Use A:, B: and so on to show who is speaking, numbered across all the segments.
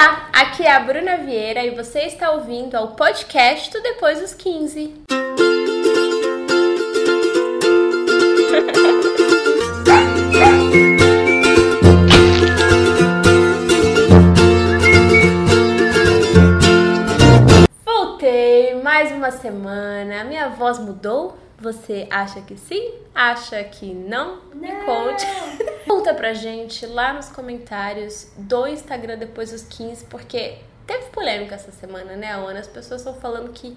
A: Olá, aqui é a Bruna Vieira e você está ouvindo ao podcast do Depois dos 15. Voltei mais uma semana. Minha voz mudou? Você acha que sim? Acha que não? Me
B: Não.
A: conte. Conta pra gente lá nos comentários do Instagram depois dos 15, porque teve polêmica essa semana, né, Ana? As pessoas estão falando que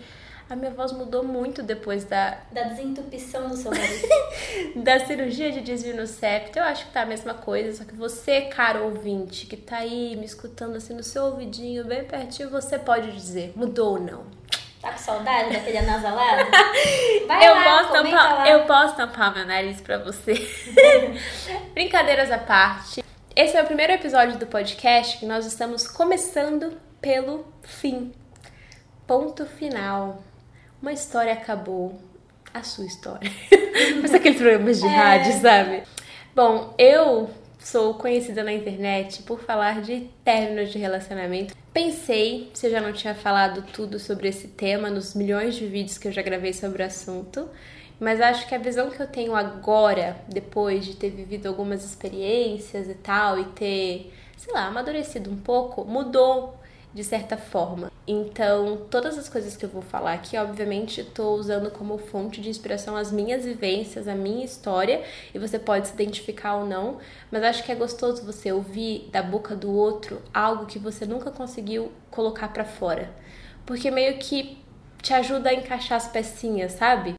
A: a minha voz mudou muito depois da,
B: Da desentupição do seu nariz.
A: da cirurgia de desvio no septo. Eu acho que tá a mesma coisa, só que você, caro ouvinte, que tá aí me escutando assim no seu ouvidinho, bem pertinho, você pode dizer, mudou ou não.
B: Tá com saudade daquele anasalado? Vai
A: eu,
B: lá,
A: posso tampar,
B: lá.
A: eu posso tampar meu nariz pra você. Brincadeiras à parte. Esse é o primeiro episódio do podcast que nós estamos começando pelo fim. Ponto final. Uma história acabou. A sua história. Mas aqueles programas de
B: É.
A: rádio, sabe? Bom, eu sou conhecida na internet por falar de términos de relacionamento. Pensei se eu já não tinha falado tudo sobre esse tema nos milhões de vídeos que eu já gravei sobre o assunto, mas acho que a visão que eu tenho agora, depois de ter vivido algumas experiências e tal, e ter, sei lá, amadurecido um pouco, mudou de certa forma. Então, todas as coisas que eu vou falar aqui, obviamente, estou usando como fonte de inspiração as minhas vivências, a minha história, e você pode se identificar ou não, mas acho que é gostoso você ouvir da boca do outro algo que você nunca conseguiu colocar pra fora, porque meio que te ajuda a encaixar as pecinhas, sabe?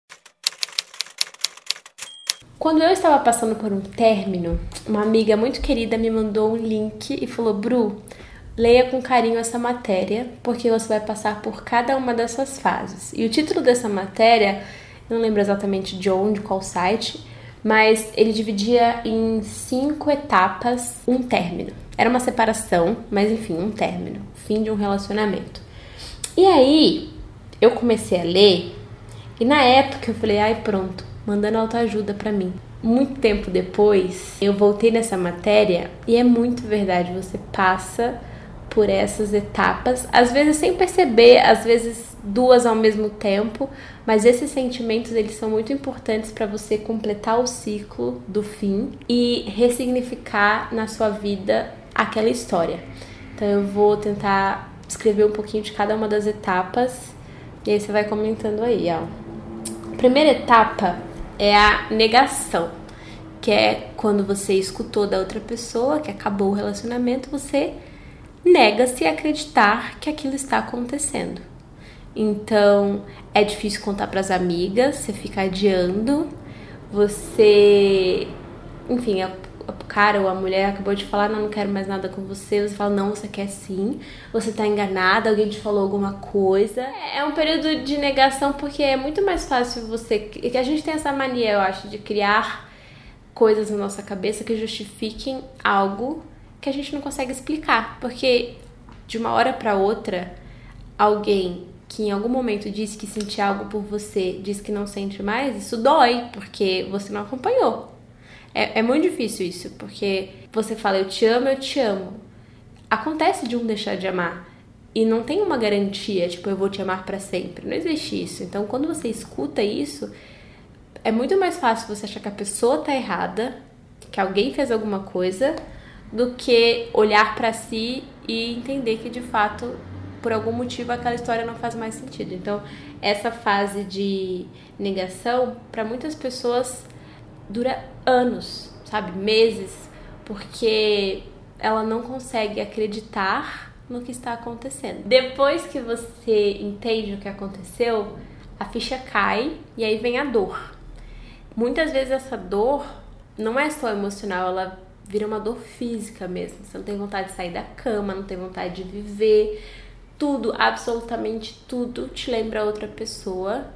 A: Quando eu estava passando por um término, uma amiga muito querida me mandou um link e falou: Bru, leia com carinho essa matéria, porque você vai passar por cada uma dessas fases. E o título dessa matéria, não lembro exatamente de onde, qual site, mas ele dividia em cinco etapas um término. Era uma separação, mas enfim, um término, fim de um relacionamento. E aí, eu comecei a ler, e na época eu falei, ai pronto, mandando autoajuda pra mim. Muito tempo depois, eu voltei nessa matéria e é muito verdade, você passa por essas etapas, às vezes sem perceber, às vezes duas ao mesmo tempo, mas esses sentimentos eles são muito importantes para você completar o ciclo do fim e ressignificar na sua vida aquela história. Então eu vou tentar escrever um pouquinho de cada uma das etapas e aí você vai comentando aí, ó. A primeira etapa é a negação, que é quando você escutou da outra pessoa que acabou o relacionamento, você nega-se a acreditar que aquilo está acontecendo. Então, é difícil contar para as amigas, você fica adiando, você, enfim, a cara ou a mulher acabou de falar, não, não quero mais nada com você, você fala, não, você quer sim, você tá enganada, alguém te falou alguma coisa. É um período de negação porque é muito mais fácil você, que a gente tem essa mania, eu acho, de criar coisas na nossa cabeça que justifiquem algo que a gente não consegue explicar, porque de uma hora para outra, alguém que em algum momento disse que sentia algo por você, diz que não sente mais, isso dói, porque você não acompanhou. É, é muito difícil isso, porque você fala eu te amo, eu te amo. Acontece de um deixar de amar. E não tem uma garantia, tipo, eu vou te amar para sempre. Não existe isso. Então, quando você escuta isso, é muito mais fácil você achar que a pessoa tá errada, que alguém fez alguma coisa, do que olhar para si e entender que de fato, por algum motivo, aquela história não faz mais sentido. Então, essa fase de negação, para muitas pessoas, dura anos, sabe? Meses, porque ela não consegue acreditar no que está acontecendo. Depois que você entende o que aconteceu, a ficha cai e aí vem a dor. Muitas vezes essa dor não é só emocional, ela vira uma dor física mesmo. Você não tem vontade de sair da cama, não tem vontade de viver. Tudo, absolutamente tudo, te lembra outra pessoa.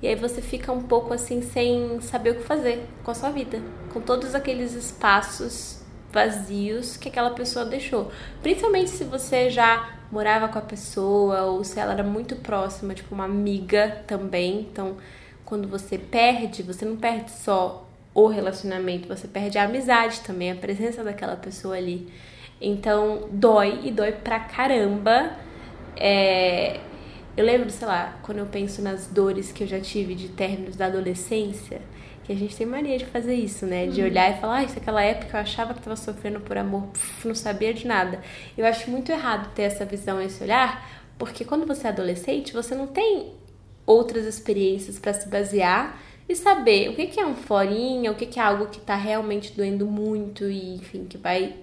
A: E aí você fica um pouco assim sem saber o que fazer com a sua vida, com todos aqueles espaços vazios que aquela pessoa deixou. Principalmente se você já morava com a pessoa ou se ela era muito próxima, tipo uma amiga também. Então, quando você perde, você não perde só o relacionamento, você perde a amizade também, a presença daquela pessoa ali. Então, dói e dói pra caramba. É... Eu lembro, sei lá, quando eu penso nas dores que eu já tive de términos da adolescência, que a gente tem mania de fazer isso, né? De uhum. olhar e falar, ah, isso aquela época eu achava que estava sofrendo por amor, Puf, não sabia de nada. Eu acho muito errado ter essa visão, esse olhar, porque quando você é adolescente, você não tem outras experiências para se basear e saber o que, é um florinha, o que, é algo que está realmente doendo muito e, enfim, que vai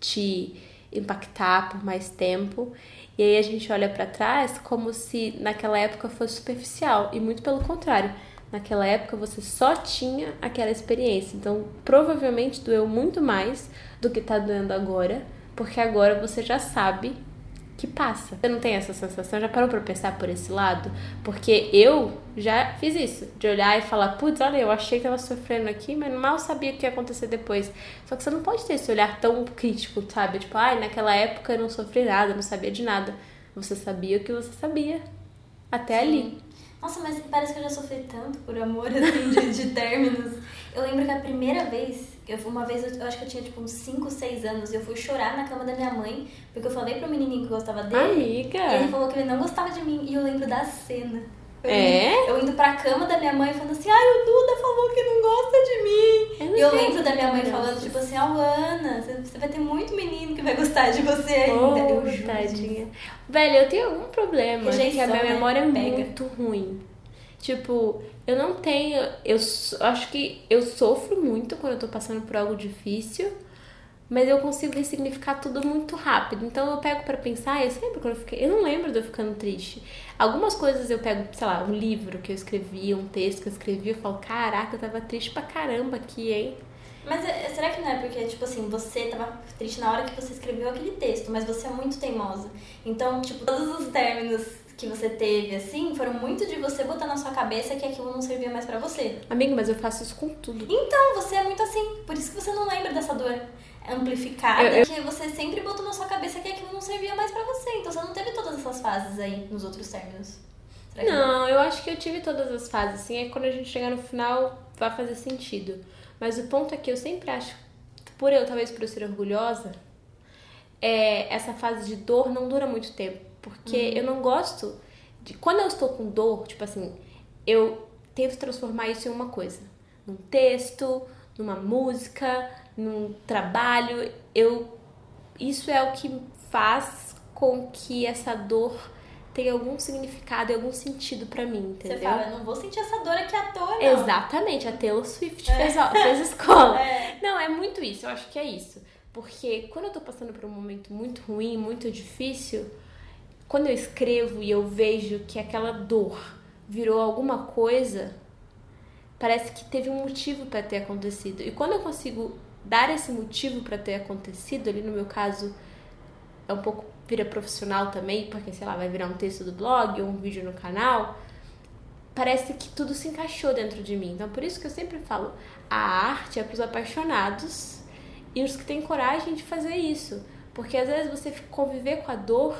A: te impactar por mais tempo. E aí a gente olha para trás como se naquela época fosse superficial e muito pelo contrário. Naquela época você só tinha aquela experiência, então provavelmente doeu muito mais do que tá doendo agora, porque agora você já sabe que passa. Você não tem essa sensação? Já parou pra pensar por esse lado? Porque eu já fiz isso, de olhar e falar, putz, olha, eu achei que tava sofrendo aqui, mas mal sabia o que ia acontecer depois. Só que você não pode ter esse olhar tão crítico, sabe? Tipo, ai, ah, naquela época eu não sofri nada, não sabia de nada. Você sabia o que você sabia. Até Sim. ali.
B: Nossa, mas parece que eu já sofri tanto por amor, assim, de, de términos. Eu lembro que a primeira vez, eu, uma vez eu, eu acho que eu tinha tipo uns 5, 6 anos, eu fui chorar na cama da minha mãe, porque eu falei pro menininho que gostava dele.
A: Amiga!
B: E ele falou que ele não gostava de mim, e eu lembro da cena. Eu
A: é?
B: Eu indo pra cama da minha mãe falando assim, ai, o Duda falou que não gosta de mim. Eu e eu lembro da minha mãe falando, tipo assim, oh, Ana, você vai ter muito menino que vai gostar de você ainda. Oh, eu
A: juro. Tadinha. Velho, eu tenho algum problema, Rejeição, que a minha né? memória é Pega. muito ruim. Tipo, eu não tenho. Eu acho que eu sofro muito quando eu tô passando por algo difícil, mas eu consigo ressignificar tudo muito rápido. Então eu pego para pensar, eu sempre quando eu fiquei. Eu não lembro de eu ficando triste. Algumas coisas eu pego, sei lá, um livro que eu escrevi, um texto que eu escrevi, eu falo, caraca, eu tava triste pra caramba aqui, hein?
B: Mas é, será que não é porque, tipo assim, você tava triste na hora que você escreveu aquele texto, mas você é muito teimosa. Então, tipo, todos os términos que você teve, assim, foram muito de você botar na sua cabeça que aquilo não servia mais para você.
A: Amigo, mas eu faço isso com tudo.
B: Então, você é muito assim. Por isso que você não lembra dessa dor amplificada, eu, eu... que você sempre botou na sua cabeça que aquilo não servia mais para você. Então, você não teve todas essas fases aí nos outros términos.
A: Não, eu acho que eu tive todas as fases, assim. É quando a gente chegar no final, vai fazer sentido. Mas o ponto é que eu sempre acho, por eu, talvez por eu ser orgulhosa, é, essa fase de dor não dura muito tempo. Porque uhum. eu não gosto de. Quando eu estou com dor, tipo assim, eu tento transformar isso em uma coisa. Num texto, numa música, num trabalho. Eu. Isso é o que faz com que essa dor tenha algum significado e algum sentido para mim, entendeu?
B: Você fala, eu não vou sentir essa dor aqui à toa, não.
A: Exatamente, a Taylor Swift é. fez, fez escola. É. Não, é muito isso, eu acho que é isso. Porque quando eu tô passando por um momento muito ruim, muito difícil, quando eu escrevo e eu vejo que aquela dor virou alguma coisa, parece que teve um motivo para ter acontecido. E quando eu consigo dar esse motivo para ter acontecido, ali no meu caso é um pouco vira profissional também, porque sei lá, vai virar um texto do blog ou um vídeo no canal, parece que tudo se encaixou dentro de mim. Então por isso que eu sempre falo, a arte é para os apaixonados e os que têm coragem de fazer isso. Porque às vezes você conviver com a dor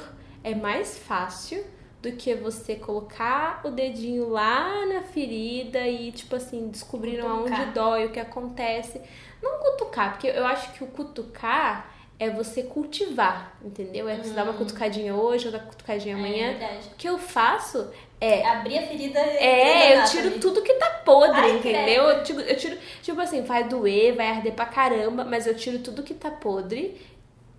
A: é mais fácil do que você colocar o dedinho lá na ferida e, tipo assim, descobrindo cutucar. aonde dói, o que acontece. Não cutucar, porque eu acho que o cutucar é você cultivar, entendeu? É você hum. dar uma hum. cutucadinha hoje ou dar uma cutucadinha é amanhã.
B: É
A: o que eu faço é.
B: Abrir a ferida.
A: É, eu tiro tudo que tá podre, Ai, entendeu? Eu tiro, eu tiro, tipo assim, vai doer, vai arder pra caramba, mas eu tiro tudo que tá podre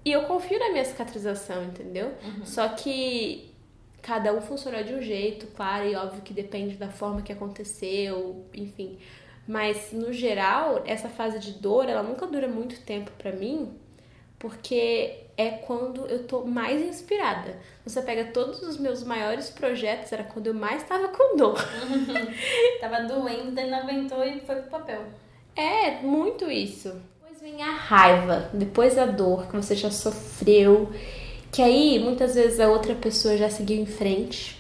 A: e eu confio na minha cicatrização, entendeu? Uhum. Só que cada um funciona de um jeito, claro, e óbvio que depende da forma que aconteceu, enfim. Mas no geral, essa fase de dor, ela nunca dura muito tempo para mim, porque é quando eu tô mais inspirada. Você pega todos os meus maiores projetos, era quando eu mais tava com dor.
B: Uhum. tava doendo, daí não aguentou e foi pro papel.
A: É, muito isso vem a raiva, depois a dor que você já sofreu, que aí muitas vezes a outra pessoa já seguiu em frente.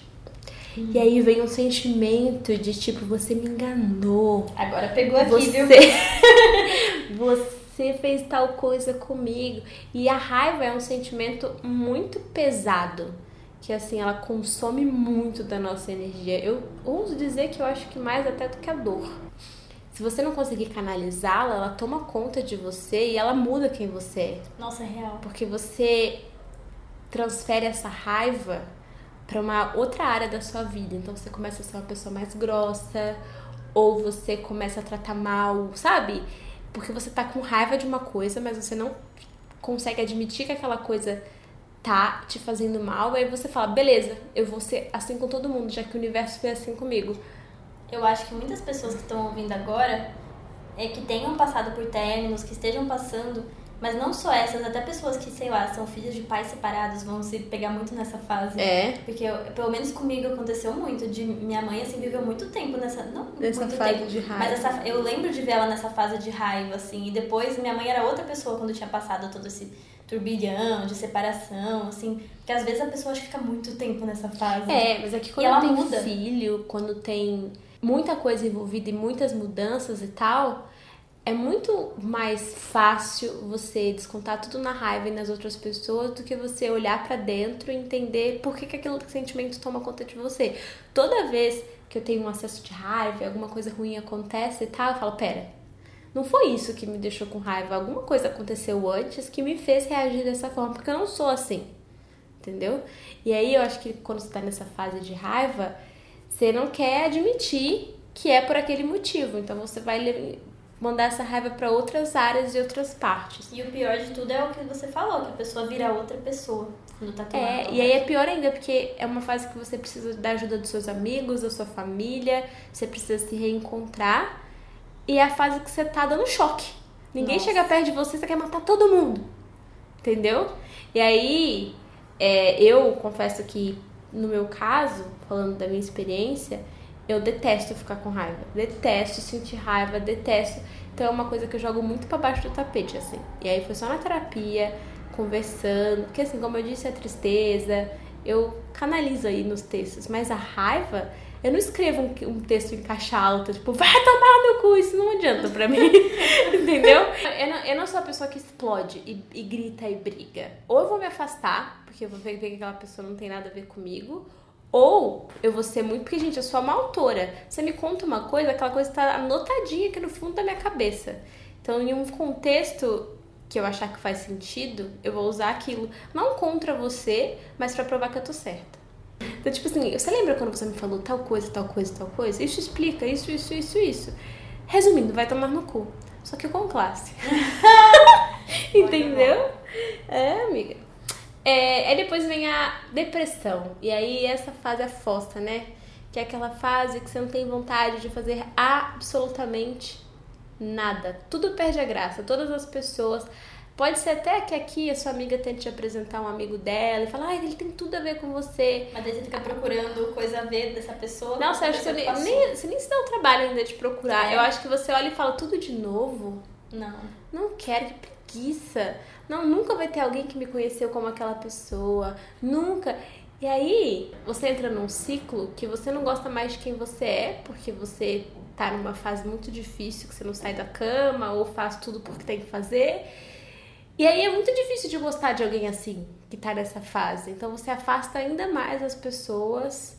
A: E aí vem um sentimento de tipo, você me enganou.
B: Agora pegou aqui,
A: você...
B: viu?
A: você fez tal coisa comigo. E a raiva é um sentimento muito pesado. Que assim, ela consome muito da nossa energia. Eu ouso dizer que eu acho que mais até do que a dor. Se você não conseguir canalizá-la, ela toma conta de você e ela muda quem você é.
B: Nossa, é real.
A: Porque você transfere essa raiva para uma outra área da sua vida. Então você começa a ser uma pessoa mais grossa, ou você começa a tratar mal, sabe? Porque você tá com raiva de uma coisa, mas você não consegue admitir que aquela coisa tá te fazendo mal, aí você fala, beleza, eu vou ser assim com todo mundo, já que o universo foi assim comigo.
B: Eu acho que muitas pessoas que estão ouvindo agora é que tenham passado por términos, que estejam passando mas não só essas, até pessoas que, sei lá, são filhas de pais separados vão se pegar muito nessa fase.
A: É.
B: Porque, eu, pelo menos comigo, aconteceu muito. De minha mãe, assim, viveu muito tempo nessa. Não
A: nessa
B: muito
A: fase
B: tempo,
A: de raiva.
B: Mas essa, eu lembro de ver ela nessa fase de raiva, assim. E depois, minha mãe era outra pessoa quando tinha passado todo esse turbilhão de separação, assim. Porque às vezes a pessoa acha que fica muito tempo nessa fase.
A: É, mas é que quando tem
B: muda.
A: filho, quando tem muita coisa envolvida e muitas mudanças e tal, é muito mais fácil você descontar tudo na raiva e nas outras pessoas do que você olhar pra dentro e entender por que, que aquele sentimento toma conta de você. Toda vez que eu tenho um acesso de raiva, alguma coisa ruim acontece e tal, eu falo, pera, não foi isso que me deixou com raiva, alguma coisa aconteceu antes que me fez reagir dessa forma, porque eu não sou assim. Entendeu? E aí eu acho que quando você tá nessa fase de raiva, você não quer admitir que é por aquele motivo. Então você vai mandar essa raiva pra outras áreas e outras partes.
B: E o pior de tudo é o que você falou, que a pessoa vira outra pessoa quando tá tomando.
A: É, e aí é pior ainda, porque é uma fase que você precisa da ajuda dos seus amigos, da sua família, você precisa se reencontrar. E é a fase que você tá dando choque. Ninguém
B: Nossa.
A: chega perto de você, você quer matar todo mundo. Entendeu? E aí, é, eu confesso que, no meu caso, falando da minha experiência, eu detesto ficar com raiva. Detesto sentir raiva, detesto. Então é uma coisa que eu jogo muito pra baixo do tapete, assim. E aí foi só na terapia, conversando. Porque, assim, como eu disse, a tristeza, eu canalizo aí nos textos. Mas a raiva, eu não escrevo um, um texto em caixa alta, tipo, vai tomar no cu, isso não adianta pra mim. Entendeu? Eu não, eu não sou a pessoa que explode e, e grita e briga. Ou eu vou me afastar, porque eu vou ver que aquela pessoa não tem nada a ver comigo. Ou eu vou ser muito. Porque, gente, eu sou uma autora. Você me conta uma coisa, aquela coisa tá anotadinha aqui no fundo da minha cabeça. Então, em um contexto que eu achar que faz sentido, eu vou usar aquilo. Não contra você, mas pra provar que eu tô certa. Então, tipo assim, você lembra quando você me falou tal coisa, tal coisa, tal coisa? Isso explica isso, isso, isso, isso. Resumindo, vai tomar no cu. Só que com classe. Entendeu? É, amiga. É, aí depois vem a depressão. E aí essa fase é fossa, né? Que é aquela fase que você não tem vontade de fazer absolutamente nada. Tudo perde a graça. Todas as pessoas. Pode ser até que aqui a sua amiga tente te apresentar um amigo dela e falar, ai, ele tem tudo a ver com você.
B: Mas daí você fica procurando coisa a ver dessa pessoa.
A: eu
B: essa
A: acho que você nem, você nem se dá o trabalho ainda de procurar.
B: É.
A: Eu acho que você olha e fala tudo de novo.
B: Não.
A: Não quero, que preguiça. Não, nunca vai ter alguém que me conheceu como aquela pessoa. Nunca. E aí, você entra num ciclo que você não gosta mais de quem você é, porque você tá numa fase muito difícil, que você não sai da cama ou faz tudo porque tem que fazer. E aí é muito difícil de gostar de alguém assim, que tá nessa fase. Então você afasta ainda mais as pessoas.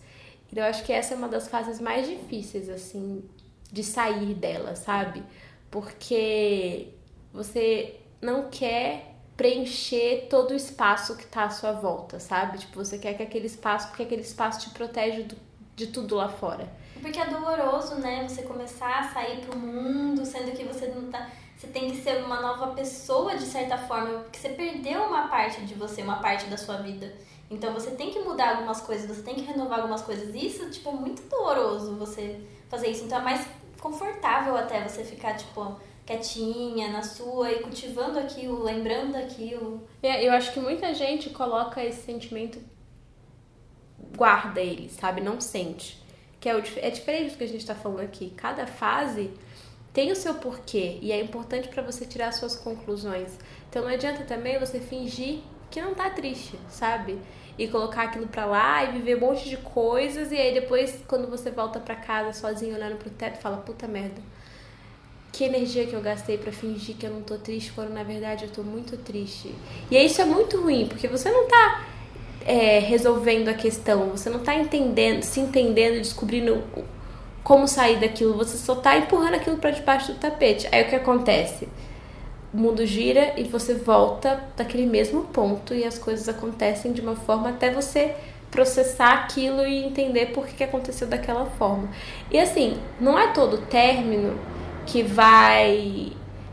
A: E eu acho que essa é uma das fases mais difíceis, assim, de sair dela, sabe? Porque você não quer preencher todo o espaço que tá à sua volta, sabe? Tipo, você quer que aquele espaço, porque aquele espaço te protege do- de tudo lá fora.
B: Porque é doloroso, né? Você começar a sair pro mundo, sendo que você não tá. Você tem que ser uma nova pessoa de certa forma, porque você perdeu uma parte de você, uma parte da sua vida. Então você tem que mudar algumas coisas, você tem que renovar algumas coisas. Isso, tipo, é muito doloroso você fazer isso. Então é mais confortável até você ficar, tipo, quietinha na sua e cultivando aquilo, lembrando daquilo.
A: É, Eu acho que muita gente coloca esse sentimento, guarda ele, sabe? Não sente. Que é, o, é diferente do que a gente tá falando aqui. Cada fase tem o seu porquê e é importante pra você tirar suas conclusões. Então não adianta também você fingir que não tá triste, sabe? E colocar aquilo pra lá e viver um monte de coisas e aí depois quando você volta pra casa sozinho olhando pro teto, fala puta merda. Que energia que eu gastei pra fingir que eu não tô triste quando na verdade eu tô muito triste. E isso é muito ruim, porque você não tá é, resolvendo a questão, você não tá entendendo, se entendendo, descobrindo como sair daquilo, você só tá empurrando aquilo para debaixo do tapete. Aí o que acontece? O mundo gira e você volta daquele mesmo ponto e as coisas acontecem de uma forma até você processar aquilo e entender por que aconteceu daquela forma. E assim, não é todo término que vai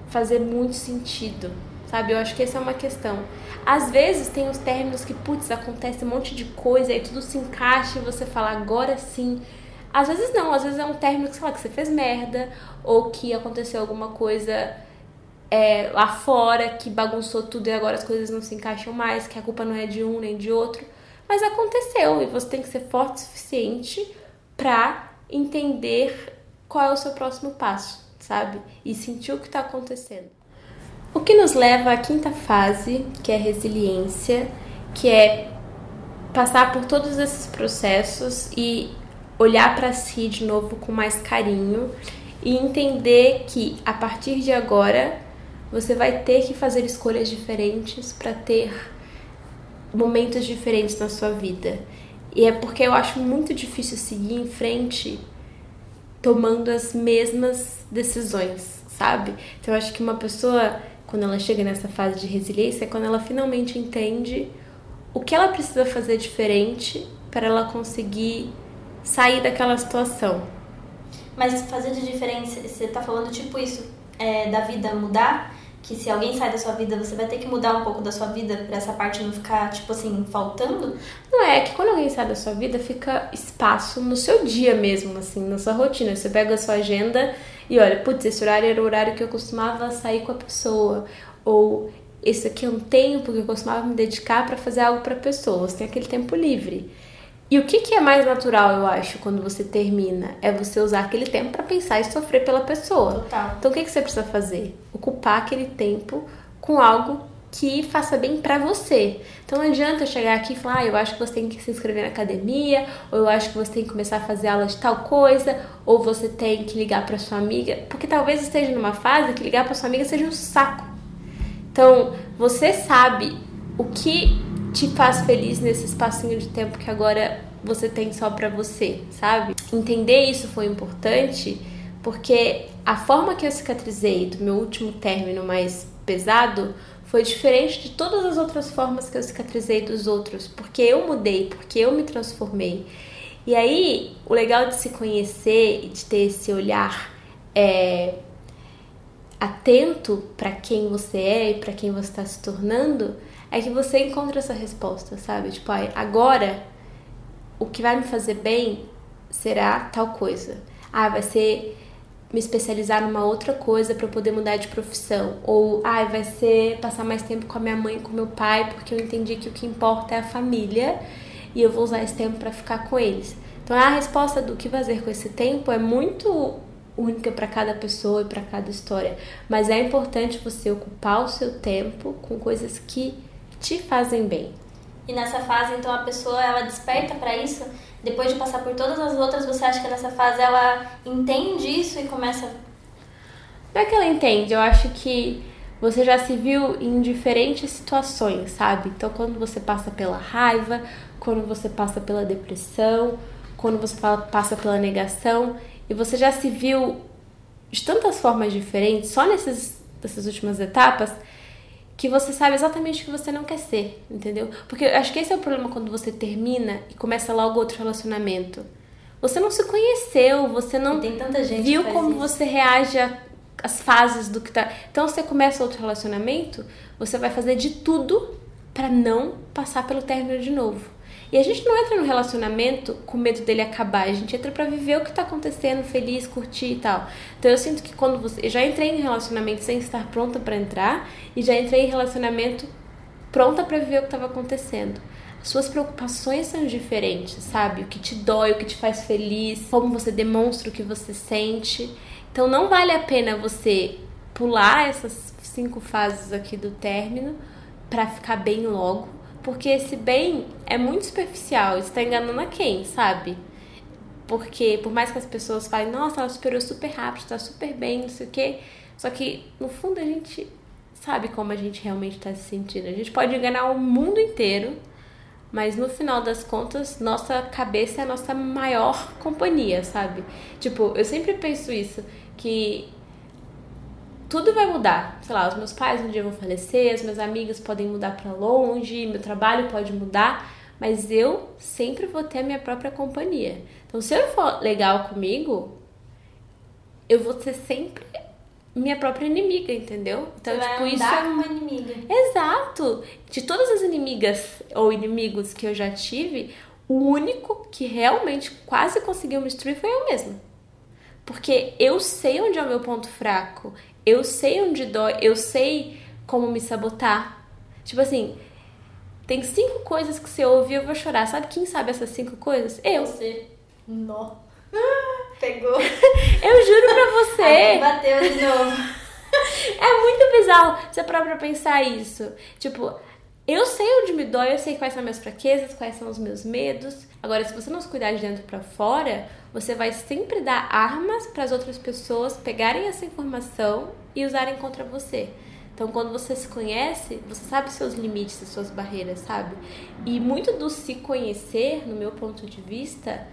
A: fazer muito sentido, sabe? Eu acho que essa é uma questão. Às vezes tem os términos que, putz, acontece um monte de coisa e tudo se encaixa e você fala, agora sim. Às vezes não, às vezes é um término que, sei lá, que você fez merda ou que aconteceu alguma coisa é, lá fora que bagunçou tudo e agora as coisas não se encaixam mais, que a culpa não é de um nem de outro. Mas aconteceu e você tem que ser forte o suficiente pra entender qual é o seu próximo passo, sabe? E sentir o que está acontecendo. O que nos leva à quinta fase, que é resiliência, que é passar por todos esses processos e olhar para si de novo com mais carinho e entender que a partir de agora você vai ter que fazer escolhas diferentes para ter momentos diferentes na sua vida. E é porque eu acho muito difícil seguir em frente tomando as mesmas decisões, sabe? Então eu acho que uma pessoa, quando ela chega nessa fase de resiliência, é quando ela finalmente entende o que ela precisa fazer diferente para ela conseguir sair daquela situação.
B: Mas fazer de diferença, você tá falando tipo isso, é, da vida mudar? Que se alguém sai da sua vida, você vai ter que mudar um pouco da sua vida para essa parte não ficar, tipo assim, faltando?
A: Não é, é que quando alguém sai da sua vida, fica espaço no seu dia mesmo, assim, na sua rotina. Você pega a sua agenda e olha, putz, esse horário era o horário que eu costumava sair com a pessoa. Ou esse aqui é um tempo porque eu costumava me dedicar para fazer algo para pessoas. Tem aquele tempo livre. E o que, que é mais natural, eu acho, quando você termina? É você usar aquele tempo para pensar e sofrer pela pessoa.
B: Total.
A: Então o que, que você precisa fazer? Ocupar aquele tempo com algo que faça bem para você. Então não adianta chegar aqui e falar, ah, eu acho que você tem que se inscrever na academia, ou eu acho que você tem que começar a fazer aula de tal coisa, ou você tem que ligar para sua amiga, porque talvez esteja numa fase que ligar para sua amiga seja um saco. Então, você sabe o que te faz feliz nesse espacinho de tempo que agora você tem só para você, sabe? Entender isso foi importante porque a forma que eu cicatrizei do meu último término mais pesado foi diferente de todas as outras formas que eu cicatrizei dos outros, porque eu mudei, porque eu me transformei. E aí, o legal de se conhecer e de ter esse olhar é, atento para quem você é e para quem você está se tornando é que você encontra essa resposta, sabe? Tipo, agora o que vai me fazer bem será tal coisa. Ah, vai ser me especializar numa outra coisa para poder mudar de profissão. Ou, ah, vai ser passar mais tempo com a minha mãe e com meu pai, porque eu entendi que o que importa é a família e eu vou usar esse tempo para ficar com eles. Então, a resposta do que fazer com esse tempo é muito única para cada pessoa e para cada história, mas é importante você ocupar o seu tempo com coisas que te fazem bem.
B: E nessa fase, então, a pessoa ela desperta para isso. Depois de passar por todas as outras, você acha que nessa fase ela entende isso e começa.
A: Não é que ela entende, eu acho que você já se viu em diferentes situações, sabe? Então, quando você passa pela raiva, quando você passa pela depressão, quando você passa pela negação, e você já se viu de tantas formas diferentes, só nesses, nessas últimas etapas, que você sabe exatamente o que você não quer ser, entendeu? Porque eu acho que esse é o problema quando você termina e começa logo outro relacionamento. Você não se conheceu, você não viu como isso. você reage às fases do que tá. Então você começa outro relacionamento, você vai fazer de tudo para não passar pelo término de novo. E a gente não entra no relacionamento com medo dele acabar, a gente entra para viver o que tá acontecendo, feliz, curtir e tal. Então eu sinto que quando você. Eu já entrei em relacionamento sem estar pronta para entrar e já entrei em relacionamento pronta para viver o que estava acontecendo. Suas preocupações são diferentes, sabe? O que te dói, o que te faz feliz, como você demonstra o que você sente. Então não vale a pena você pular essas cinco fases aqui do término para ficar bem logo porque esse bem é muito superficial, está enganando a quem, sabe? Porque por mais que as pessoas falem, nossa, ela superou super rápido, está super bem, não sei o quê. Só que no fundo a gente sabe como a gente realmente está se sentindo. A gente pode enganar o mundo inteiro, mas no final das contas, nossa cabeça é a nossa maior companhia, sabe? Tipo, eu sempre penso isso, que tudo vai mudar. Sei lá, os meus pais um dia vão falecer, as minhas amigas podem mudar para longe, meu trabalho pode mudar, mas eu sempre vou ter a minha própria companhia. Então, se eu for legal comigo, eu vou ser sempre minha própria inimiga, entendeu? Então,
B: Você
A: tipo, isso é
B: uma inimiga.
A: Exato! De todas as inimigas ou inimigos que eu já tive, o único que realmente quase conseguiu me destruir foi eu mesma. Porque eu sei onde é o meu ponto fraco, eu sei onde dói, eu sei como me sabotar. Tipo assim, tem cinco coisas que você ouve e eu vou chorar. Sabe quem sabe essas cinco coisas? Eu.
B: Você. Nó. Pegou.
A: Eu juro pra você.
B: Aqui bateu de novo.
A: É muito bizarro você parar pra pensar isso. Tipo, eu sei onde me dói, eu sei quais são minhas fraquezas, quais são os meus medos. Agora, se você não se cuidar de dentro pra fora, você vai sempre dar armas para as outras pessoas pegarem essa informação e usarem contra você. Então, quando você se conhece, você sabe seus limites, as suas barreiras, sabe? E muito do se conhecer, no meu ponto de vista,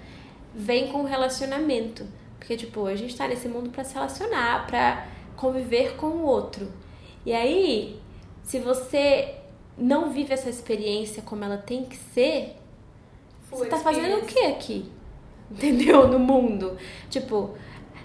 A: vem com o relacionamento. Porque, tipo, a gente tá nesse mundo para se relacionar, pra conviver com o outro. E aí, se você não vive essa experiência como ela tem que ser, você tá fazendo o que aqui? Entendeu? No mundo. Tipo,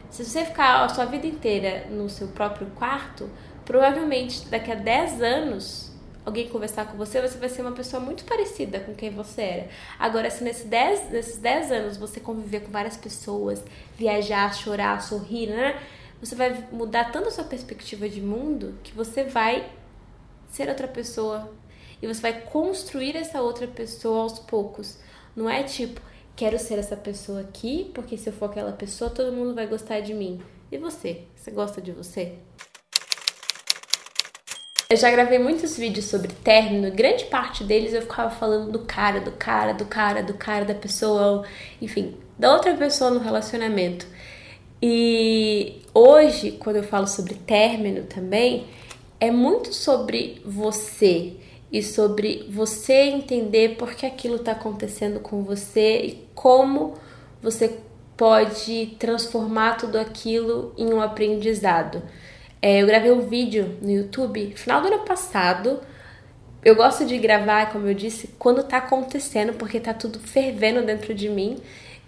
A: se você ficar a sua vida inteira no seu próprio quarto, provavelmente daqui a 10 anos alguém conversar com você, você vai ser uma pessoa muito parecida com quem você era. Agora, se nesses 10, nesses 10 anos você conviver com várias pessoas, viajar, chorar, sorrir, né? Você vai mudar tanto a sua perspectiva de mundo que você vai ser outra pessoa. E você vai construir essa outra pessoa aos poucos. Não é tipo, quero ser essa pessoa aqui, porque se eu for aquela pessoa, todo mundo vai gostar de mim. E você? Você gosta de você? Eu já gravei muitos vídeos sobre término, grande parte deles eu ficava falando do cara, do cara, do cara, do cara, da pessoa, enfim, da outra pessoa no relacionamento. E hoje, quando eu falo sobre término também, é muito sobre você e sobre você entender por que aquilo está acontecendo com você e como você pode transformar tudo aquilo em um aprendizado. É, eu gravei um vídeo no YouTube final do ano passado. Eu gosto de gravar, como eu disse, quando tá acontecendo, porque tá tudo fervendo dentro de mim.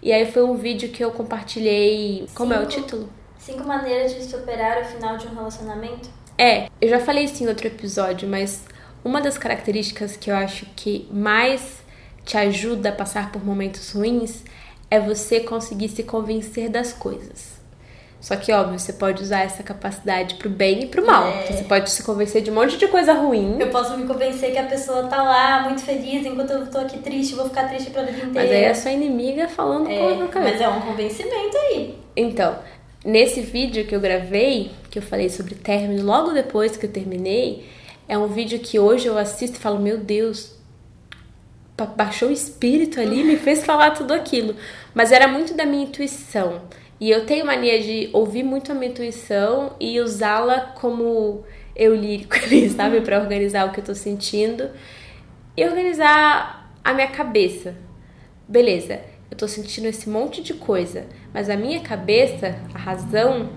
A: E aí foi um vídeo que eu compartilhei. Como
B: Cinco,
A: é o título?
B: Cinco maneiras de superar o final de um relacionamento.
A: É, eu já falei isso em outro episódio, mas uma das características que eu acho que mais te ajuda a passar por momentos ruins é você conseguir se convencer das coisas. Só que, óbvio, você pode usar essa capacidade pro bem e pro mal.
B: É.
A: Você pode se convencer de um monte de coisa ruim.
B: Eu posso me convencer que a pessoa tá lá muito feliz enquanto eu tô aqui triste, vou ficar triste pra vida inteira.
A: Mas aí é a sua inimiga falando
B: É,
A: com a cabeça.
B: mas é um convencimento aí.
A: Então, nesse vídeo que eu gravei, que eu falei sobre término, logo depois que eu terminei, é um vídeo que hoje eu assisto e falo, meu Deus, ba- baixou o espírito ali me fez falar tudo aquilo. Mas era muito da minha intuição. E eu tenho mania de ouvir muito a minha intuição e usá-la como eu lírico ali, sabe? Pra organizar o que eu tô sentindo e organizar a minha cabeça. Beleza, eu tô sentindo esse monte de coisa, mas a minha cabeça, a razão,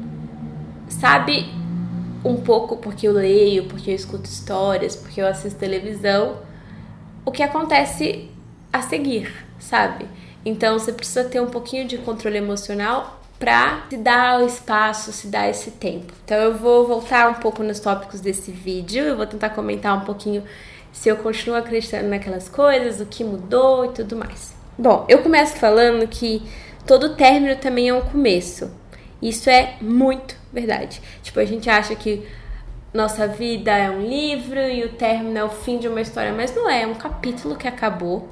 A: sabe um pouco porque eu leio, porque eu escuto histórias, porque eu assisto televisão, o que acontece a seguir, sabe? Então você precisa ter um pouquinho de controle emocional pra se dar o espaço, se dar esse tempo. Então eu vou voltar um pouco nos tópicos desse vídeo, eu vou tentar comentar um pouquinho se eu continuo acreditando naquelas coisas, o que mudou e tudo mais. Bom, eu começo falando que todo término também é um começo. Isso é muito verdade. Tipo, a gente acha que nossa vida é um livro e o término é o fim de uma história, mas não é, é um capítulo que acabou.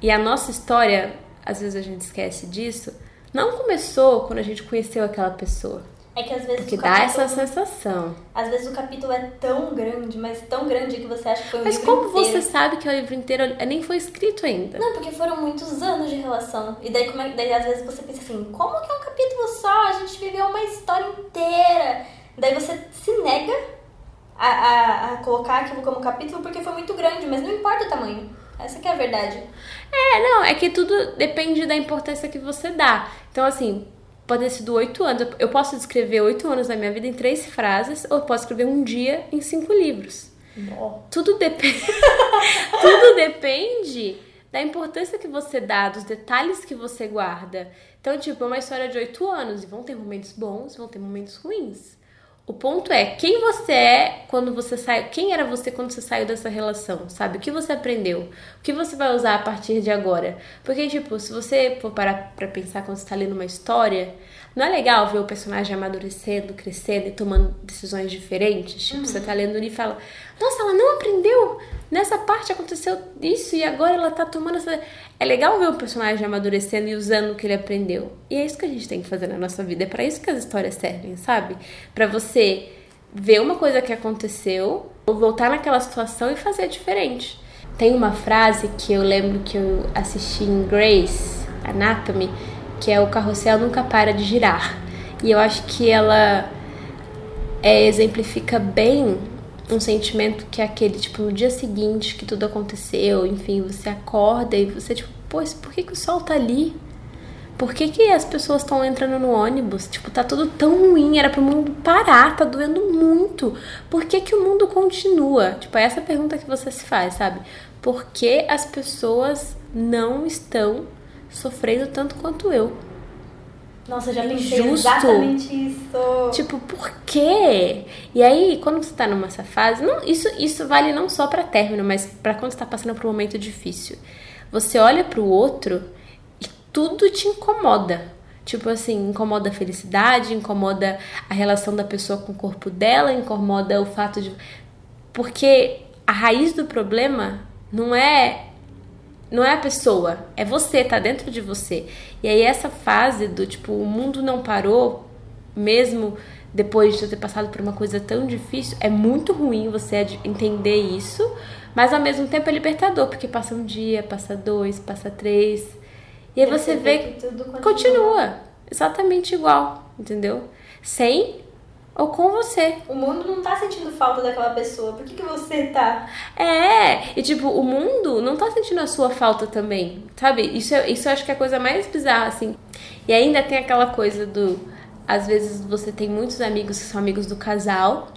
A: E a nossa história, às vezes a gente esquece disso, não começou quando a gente conheceu aquela pessoa.
B: É que às vezes o
A: dá
B: capítulo,
A: essa sensação.
B: às vezes o capítulo é tão grande, mas tão grande que você acha que foi um
A: Mas
B: livro
A: como
B: inteiro.
A: você sabe que o livro inteiro nem foi escrito ainda?
B: Não, porque foram muitos anos de relação. E daí, como é, daí às vezes você pensa assim, como que é um capítulo só? A gente viveu uma história inteira. Daí você se nega a, a, a colocar aquilo como capítulo porque foi muito grande, mas não importa o tamanho. Essa que é a verdade.
A: É, não, é que tudo depende da importância que você dá. Então, assim, pode ter sido oito anos. Eu posso descrever oito anos da minha vida em três frases, ou eu posso escrever um dia em cinco livros. Tudo depende. tudo depende da importância que você dá, dos detalhes que você guarda. Então, tipo, é uma história de oito anos e vão ter momentos bons, vão ter momentos ruins. O ponto é quem você é quando você sai, quem era você quando você saiu dessa relação, sabe? O que você aprendeu? O que você vai usar a partir de agora? Porque tipo, se você for parar para pensar quando você tá lendo uma história, não é legal ver o personagem amadurecendo, crescendo e tomando decisões diferentes? Tipo, uhum. você tá lendo e fala: "Nossa, ela não aprendeu nessa parte aconteceu isso e agora ela tá tomando essa. É legal ver o personagem amadurecendo e usando o que ele aprendeu. E é isso que a gente tem que fazer na nossa vida. É para isso que as histórias servem, sabe? Para você ver uma coisa que aconteceu, ou voltar naquela situação e fazer diferente. Tem uma frase que eu lembro que eu assisti em Grace Anatomy, que é o carrossel nunca para de girar. E eu acho que ela é, exemplifica bem um sentimento que é aquele, tipo, no dia seguinte que tudo aconteceu, enfim, você acorda e você, tipo, pô, por que, que o sol tá ali? Por que, que as pessoas estão entrando no ônibus? Tipo, tá tudo tão ruim, era pro mundo parar, tá doendo muito. Por que, que o mundo continua? Tipo, é essa pergunta que você se faz, sabe? Por que as pessoas não estão sofrendo tanto quanto eu?
B: Nossa, já pensei Justo. exatamente isso.
A: Tipo, por quê? E aí, quando você tá numa fase, não, isso, isso vale não só para término, mas para quando você tá passando por um momento difícil. Você olha pro outro e tudo te incomoda. Tipo assim, incomoda a felicidade, incomoda a relação da pessoa com o corpo dela, incomoda o fato de. Porque a raiz do problema não é não é a pessoa, é você, tá dentro de você. E aí essa fase do tipo, o mundo não parou, mesmo depois de ter passado por uma coisa tão difícil, é muito ruim você entender isso, mas ao mesmo tempo é libertador, porque passa um dia, passa dois, passa três. E aí você, você vê que tudo continua. continua exatamente igual, entendeu? Sem ou com você.
B: O mundo não tá sentindo falta daquela pessoa. Por que, que você tá?
A: É, e tipo, o mundo não tá sentindo a sua falta também. Sabe? Isso, isso eu acho que é a coisa mais bizarra, assim. E ainda tem aquela coisa do. Às vezes você tem muitos amigos que são amigos do casal.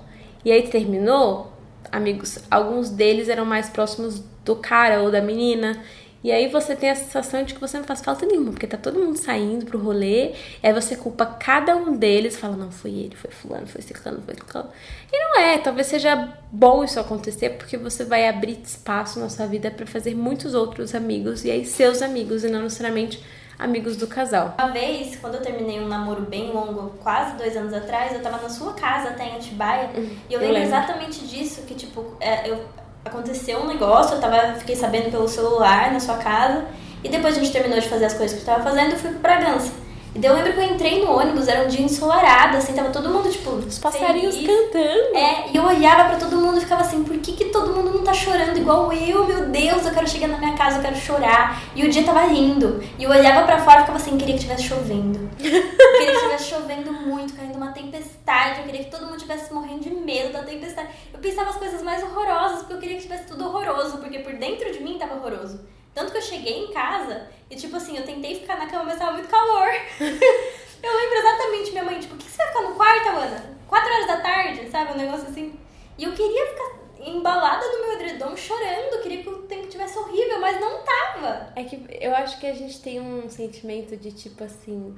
A: E aí terminou, amigos, alguns deles eram mais próximos do cara ou da menina. E aí você tem a sensação de que você não faz falta nenhuma, porque tá todo mundo saindo pro rolê, e aí você culpa cada um deles, fala, não, foi ele, foi fulano, foi ciclano, foi ciclano. E não é, talvez seja bom isso acontecer, porque você vai abrir espaço na sua vida para fazer muitos outros amigos, e aí seus amigos, e não necessariamente amigos do casal.
B: Uma vez, quando eu terminei um namoro bem longo, quase dois anos atrás, eu tava na sua casa até em Atibaia, hum, e eu, eu lembro, lembro exatamente disso, que tipo, é, eu aconteceu um negócio, eu tava, fiquei sabendo pelo celular na sua casa, e depois a gente terminou de fazer as coisas que eu tava fazendo, eu fui pra Bragança. E daí eu lembro que eu entrei no ônibus, era um dia ensolarado, assim, tava todo mundo, tipo,
A: os passarinhos feliz. cantando.
B: É, e eu olhava para todo mundo ficava assim, por que, que todo mundo não tá chorando igual eu? Meu Deus, eu quero chegar na minha casa, eu quero chorar. E o dia tava lindo. E eu olhava para fora e ficava assim, queria que tivesse chovendo. Queria que tivesse chovendo muito, caindo uma tempestade. Eu queria que todo mundo tivesse morrendo de medo da tempestade. Eu pensava as coisas mais horrorosas, porque eu queria que tivesse tudo horroroso, porque por dentro de mim tava horroroso. Tanto que eu cheguei em casa e, tipo assim, eu tentei ficar na cama, mas tava muito calor. eu lembro exatamente minha mãe, tipo, o que você vai ficar no quarto, Ana? Quatro horas da tarde, sabe? Um negócio assim. E eu queria ficar embalada no meu edredom chorando, queria que o tempo tivesse horrível, mas não tava.
A: É que eu acho que a gente tem um sentimento de tipo assim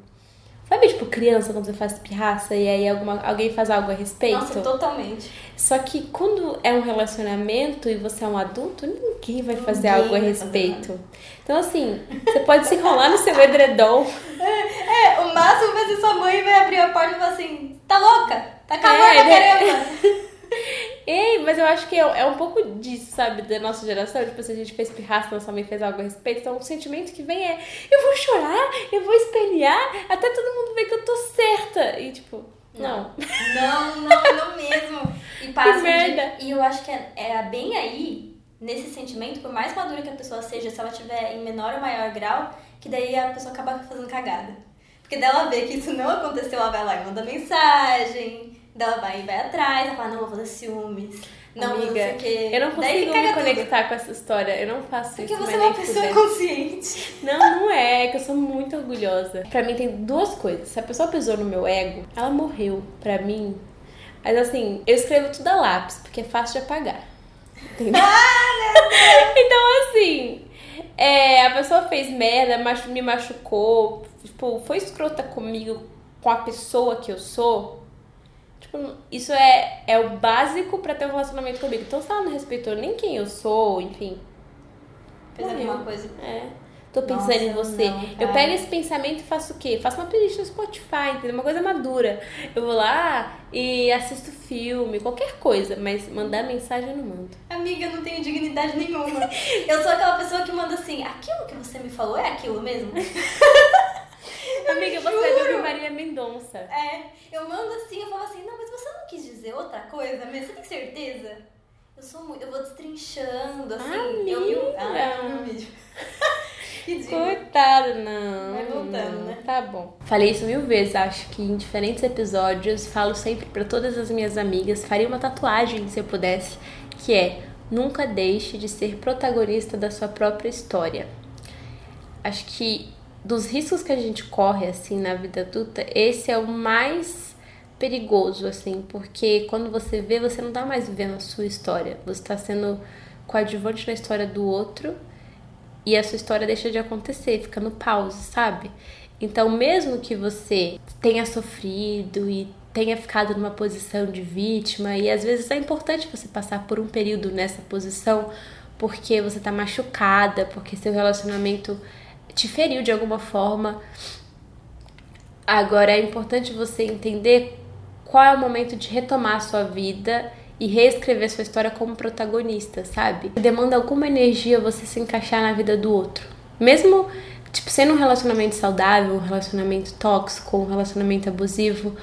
A: Sabe, tipo, criança, quando você faz pirraça e aí alguma, alguém faz algo a respeito?
B: Nossa, totalmente.
A: Só que quando é um relacionamento e você é um adulto, ninguém vai fazer ninguém algo a respeito. Então, assim, você pode se enrolar no seu edredom.
B: É, é, o máximo vai ser sua mãe vai abrir a porta e falar assim: tá louca? Tá calor é, pra né? caramba.
A: Ei, mas eu acho que é, é, um pouco disso, sabe, da nossa geração. Tipo, se a gente fez pirraça, nossa mãe fez algo a respeito. Então, o sentimento que vem é: eu vou chorar, eu vou espelhar, até todo mundo ver que eu tô certa. E, tipo, não.
B: Não, não, não mesmo. E passa. Que merda. De, e eu acho que é, é bem aí, nesse sentimento, por mais madura que a pessoa seja, se ela tiver em menor ou maior grau, que daí a pessoa acaba fazendo cagada. Porque dela vê que isso não aconteceu, ela vai lá e manda mensagem, ela vai, vai atrás, ela fala, não, vou fazer ciúmes. Não,
A: Amiga,
B: não sei o quê.
A: eu não consigo me
B: tudo.
A: conectar com essa história. Eu não faço
B: Porque
A: isso.
B: você é uma pessoa
A: puder.
B: consciente.
A: Não, não é, é que eu sou muito orgulhosa. Pra mim tem duas coisas. Se a pessoa pisou no meu ego, ela morreu. Pra mim. Mas assim, eu escrevo tudo a lápis, porque é fácil de apagar. Entendeu? então, assim, é, a pessoa fez merda, machu- me machucou, tipo, foi escrota comigo, com a pessoa que eu sou. Tipo, isso é, é o básico pra ter um relacionamento comigo. Então, se ela não respeitou nem quem eu sou, enfim,
B: Fez
A: Morreu.
B: alguma coisa.
A: é. Tô pensando
B: Nossa,
A: em você.
B: não,
A: eu pego esse pensamento e faço o quê? Faço uma playlist no Spotify, entendeu? Uma coisa madura. Eu vou lá e assisto filme, qualquer coisa, mas mandar mensagem eu não mando.
B: Amiga, eu não tenho dignidade nenhuma. Eu sou aquela pessoa que manda assim, aquilo que você me falou é aquilo mesmo?
A: Amiga, você é do Maria Mendonça.
B: É, eu mando assim, eu falo assim, não, mas você não quis dizer outra coisa mesmo? Você tem certeza? Eu sou muito, eu vou destrinchando, assim. Eu ah, eu vi um vídeo.
A: Coitada, não.
B: Vai voltando,
A: não.
B: né?
A: Tá bom. Falei isso mil vezes, acho que em diferentes episódios. Falo sempre pra todas as minhas amigas. Faria uma tatuagem se eu pudesse, que é nunca deixe de ser protagonista da sua própria história. Acho que dos riscos que a gente corre assim na vida adulta, esse é o mais perigoso assim, porque quando você vê, você não tá mais vivendo a sua história. Você tá sendo coadjuvante na história do outro e a sua história deixa de acontecer, fica no pause, sabe? Então, mesmo que você tenha sofrido e tenha ficado numa posição de vítima, e às vezes é importante você passar por um período nessa posição porque você tá machucada, porque seu relacionamento te feriu de alguma forma. Agora é importante você entender qual é o momento de retomar a sua vida e reescrever sua história como protagonista, sabe? Demanda alguma energia você se encaixar na vida do outro. Mesmo, tipo, sendo um relacionamento saudável, um relacionamento tóxico, um relacionamento abusivo,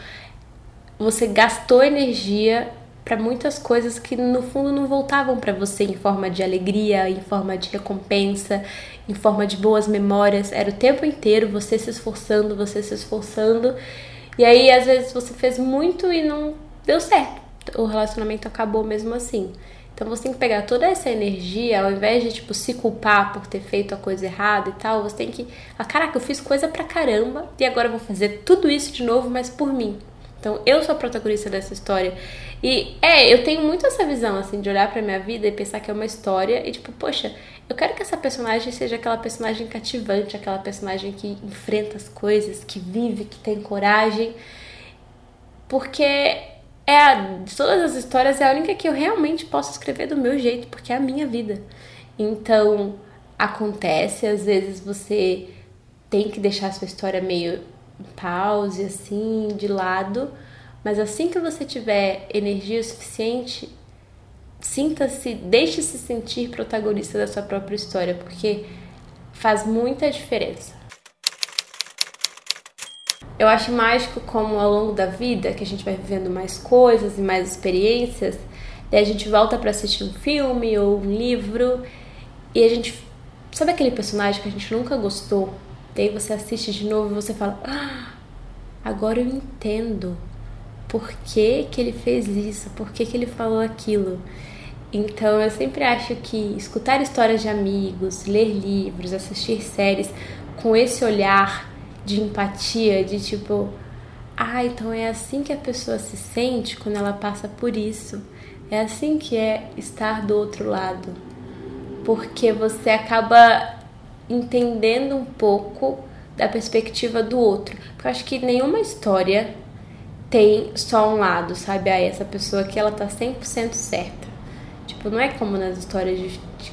A: você gastou energia para muitas coisas que no fundo não voltavam para você em forma de alegria, em forma de recompensa, em forma de boas memórias. Era o tempo inteiro você se esforçando, você se esforçando. E aí às vezes você fez muito e não deu certo. O relacionamento acabou mesmo assim. Então você tem que pegar toda essa energia, ao invés de tipo se culpar por ter feito a coisa errada e tal, você tem que, ah, caraca, eu fiz coisa pra caramba e agora eu vou fazer tudo isso de novo, mas por mim. Então, eu sou a protagonista dessa história. E é, eu tenho muito essa visão, assim, de olhar pra minha vida e pensar que é uma história e, tipo, poxa, eu quero que essa personagem seja aquela personagem cativante, aquela personagem que enfrenta as coisas, que vive, que tem coragem. Porque é a, de todas as histórias é a única que eu realmente posso escrever do meu jeito, porque é a minha vida. Então, acontece, às vezes você tem que deixar a sua história meio pause, assim, de lado, mas assim que você tiver energia suficiente, sinta-se, deixe-se sentir protagonista da sua própria história, porque faz muita diferença. Eu acho mágico como ao longo da vida, que a gente vai vivendo mais coisas e mais experiências, daí a gente volta para assistir um filme ou um livro e a gente sabe aquele personagem que a gente nunca gostou? Daí você assiste de novo e você fala: "Ah, agora eu entendo por que, que ele fez isso, por que, que ele falou aquilo". Então eu sempre acho que escutar histórias de amigos, ler livros, assistir séries com esse olhar de empatia, de tipo, ah, então é assim que a pessoa se sente quando ela passa por isso. É assim que é estar do outro lado. Porque você acaba entendendo um pouco da perspectiva do outro. Porque eu acho que nenhuma história tem só um lado, sabe? Ah, essa pessoa aqui ela tá 100% certa. Tipo, não é como nas histórias de, de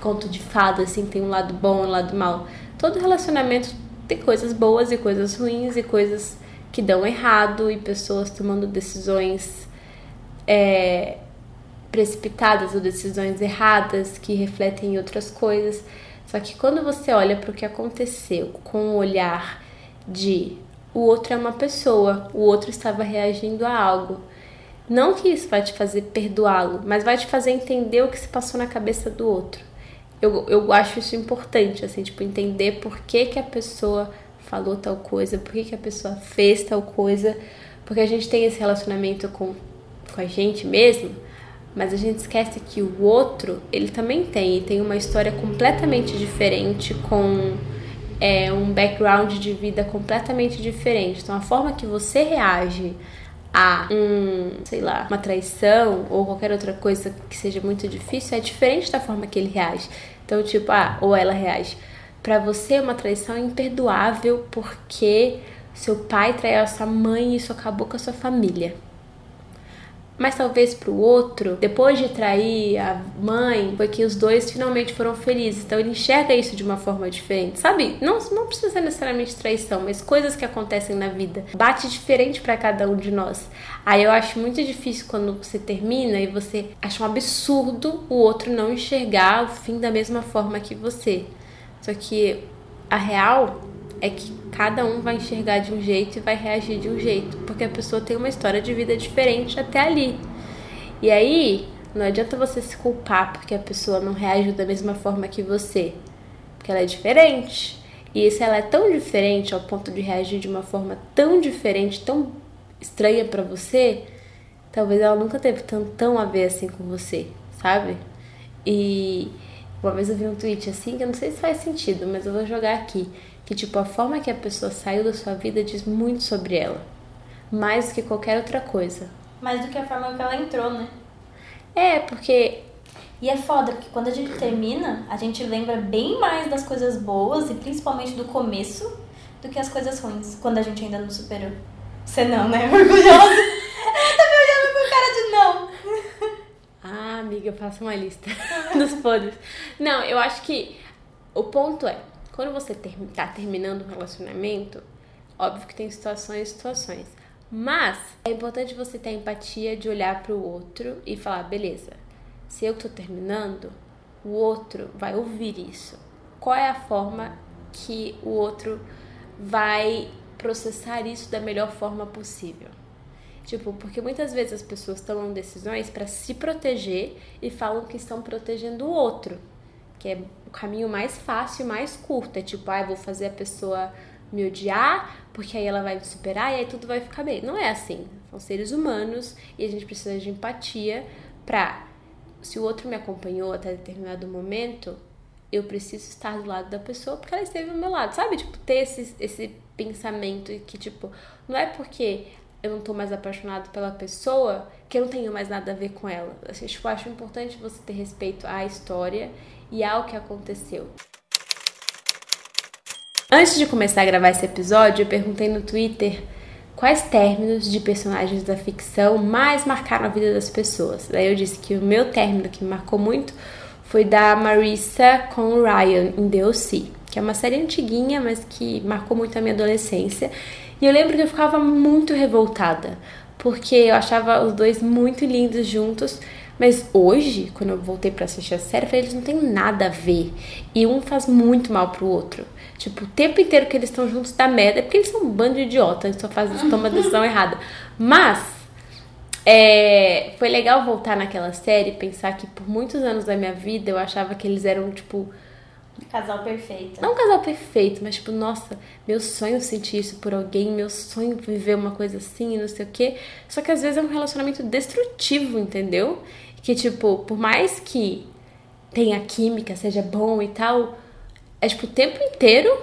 A: conto de fada, assim, tem um lado bom e um lado mal. Todo relacionamento tem coisas boas e coisas ruins e coisas que dão errado e pessoas tomando decisões é, precipitadas ou decisões erradas que refletem em outras coisas. Só que quando você olha para o que aconteceu com o olhar de o outro é uma pessoa, o outro estava reagindo a algo. Não que isso vai te fazer perdoá-lo, mas vai te fazer entender o que se passou na cabeça do outro. Eu, eu acho isso importante, assim, tipo, entender por que, que a pessoa falou tal coisa, por que, que a pessoa fez tal coisa, porque a gente tem esse relacionamento com, com a gente mesmo, Mas a gente esquece que o outro, ele também tem, e tem uma história completamente diferente, com é, um background de vida completamente diferente. Então a forma que você reage a um, sei lá, uma traição ou qualquer outra coisa que seja muito difícil é diferente da forma que ele reage. Então, tipo, ah, ou ela reage. Para você, uma traição é imperdoável porque seu pai traiu a sua mãe e isso acabou com a sua família mas talvez para o outro, depois de trair a mãe, foi que os dois finalmente foram felizes. Então ele enxerga isso de uma forma diferente, sabe? Não, não precisa ser necessariamente traição, mas coisas que acontecem na vida. Bate diferente para cada um de nós. Aí eu acho muito difícil quando você termina e você acha um absurdo o outro não enxergar o fim da mesma forma que você. Só que a real é que cada um vai enxergar de um jeito e vai reagir de um jeito, porque a pessoa tem uma história de vida diferente até ali. E aí, não adianta você se culpar porque a pessoa não reagiu da mesma forma que você, porque ela é diferente. E se ela é tão diferente ao ponto de reagir de uma forma tão diferente, tão estranha para você, talvez ela nunca teve tão, a ver assim com você, sabe? E uma vez eu vi um tweet assim, que eu não sei se faz sentido, mas eu vou jogar aqui que tipo a forma que a pessoa saiu da sua vida diz muito sobre ela, mais do que qualquer outra coisa.
B: Mais do que a forma que ela entrou, né?
A: É, porque
B: e é foda, porque quando a gente termina, a gente lembra bem mais das coisas boas e principalmente do começo do que as coisas ruins, quando a gente ainda não superou. Você não, né? Orgulhosa. Tá me olhando com cara de não.
A: Ah, amiga, faça uma lista dos podres. Não, eu acho que o ponto é, quando você ter, tá terminando um relacionamento, óbvio que tem situações e situações. Mas é importante você ter empatia de olhar para o outro e falar, beleza, se eu tô terminando, o outro vai ouvir isso. Qual é a forma que o outro vai processar isso da melhor forma possível? Tipo, porque muitas vezes as pessoas tomam decisões para se proteger e falam que estão protegendo o outro que é o caminho mais fácil e mais curto. É tipo, ah, vou fazer a pessoa me odiar, porque aí ela vai me superar e aí tudo vai ficar bem. Não é assim. São seres humanos e a gente precisa de empatia pra. Se o outro me acompanhou até determinado momento, eu preciso estar do lado da pessoa porque ela esteve ao meu lado, sabe? Tipo, ter esse, esse pensamento que, tipo, não é porque eu não tô mais apaixonado pela pessoa que eu não tenho mais nada a ver com ela. Assim, tipo, eu acho importante você ter respeito à história e ao que aconteceu. Antes de começar a gravar esse episódio, eu perguntei no Twitter quais términos de personagens da ficção mais marcaram a vida das pessoas. Daí eu disse que o meu término que me marcou muito foi da Marissa com Ryan em The O.C., que é uma série antiguinha, mas que marcou muito a minha adolescência. E eu lembro que eu ficava muito revoltada, porque eu achava os dois muito lindos juntos, mas hoje, quando eu voltei para assistir a série, eu falei, eles não têm nada a ver. E um faz muito mal pro outro. Tipo, o tempo inteiro que eles estão juntos dá merda, é porque eles são um bando de idiota, eles só fazem, tomam a decisão errada. Mas, é, foi legal voltar naquela série e pensar que por muitos anos da minha vida eu achava que eles eram, tipo,
B: Casal perfeito.
A: Não um casal perfeito, mas tipo, nossa, meu sonho sentir isso por alguém, meu sonho viver uma coisa assim, não sei o quê. Só que às vezes é um relacionamento destrutivo, entendeu? Que, tipo, por mais que tenha química, seja bom e tal, é tipo o tempo inteiro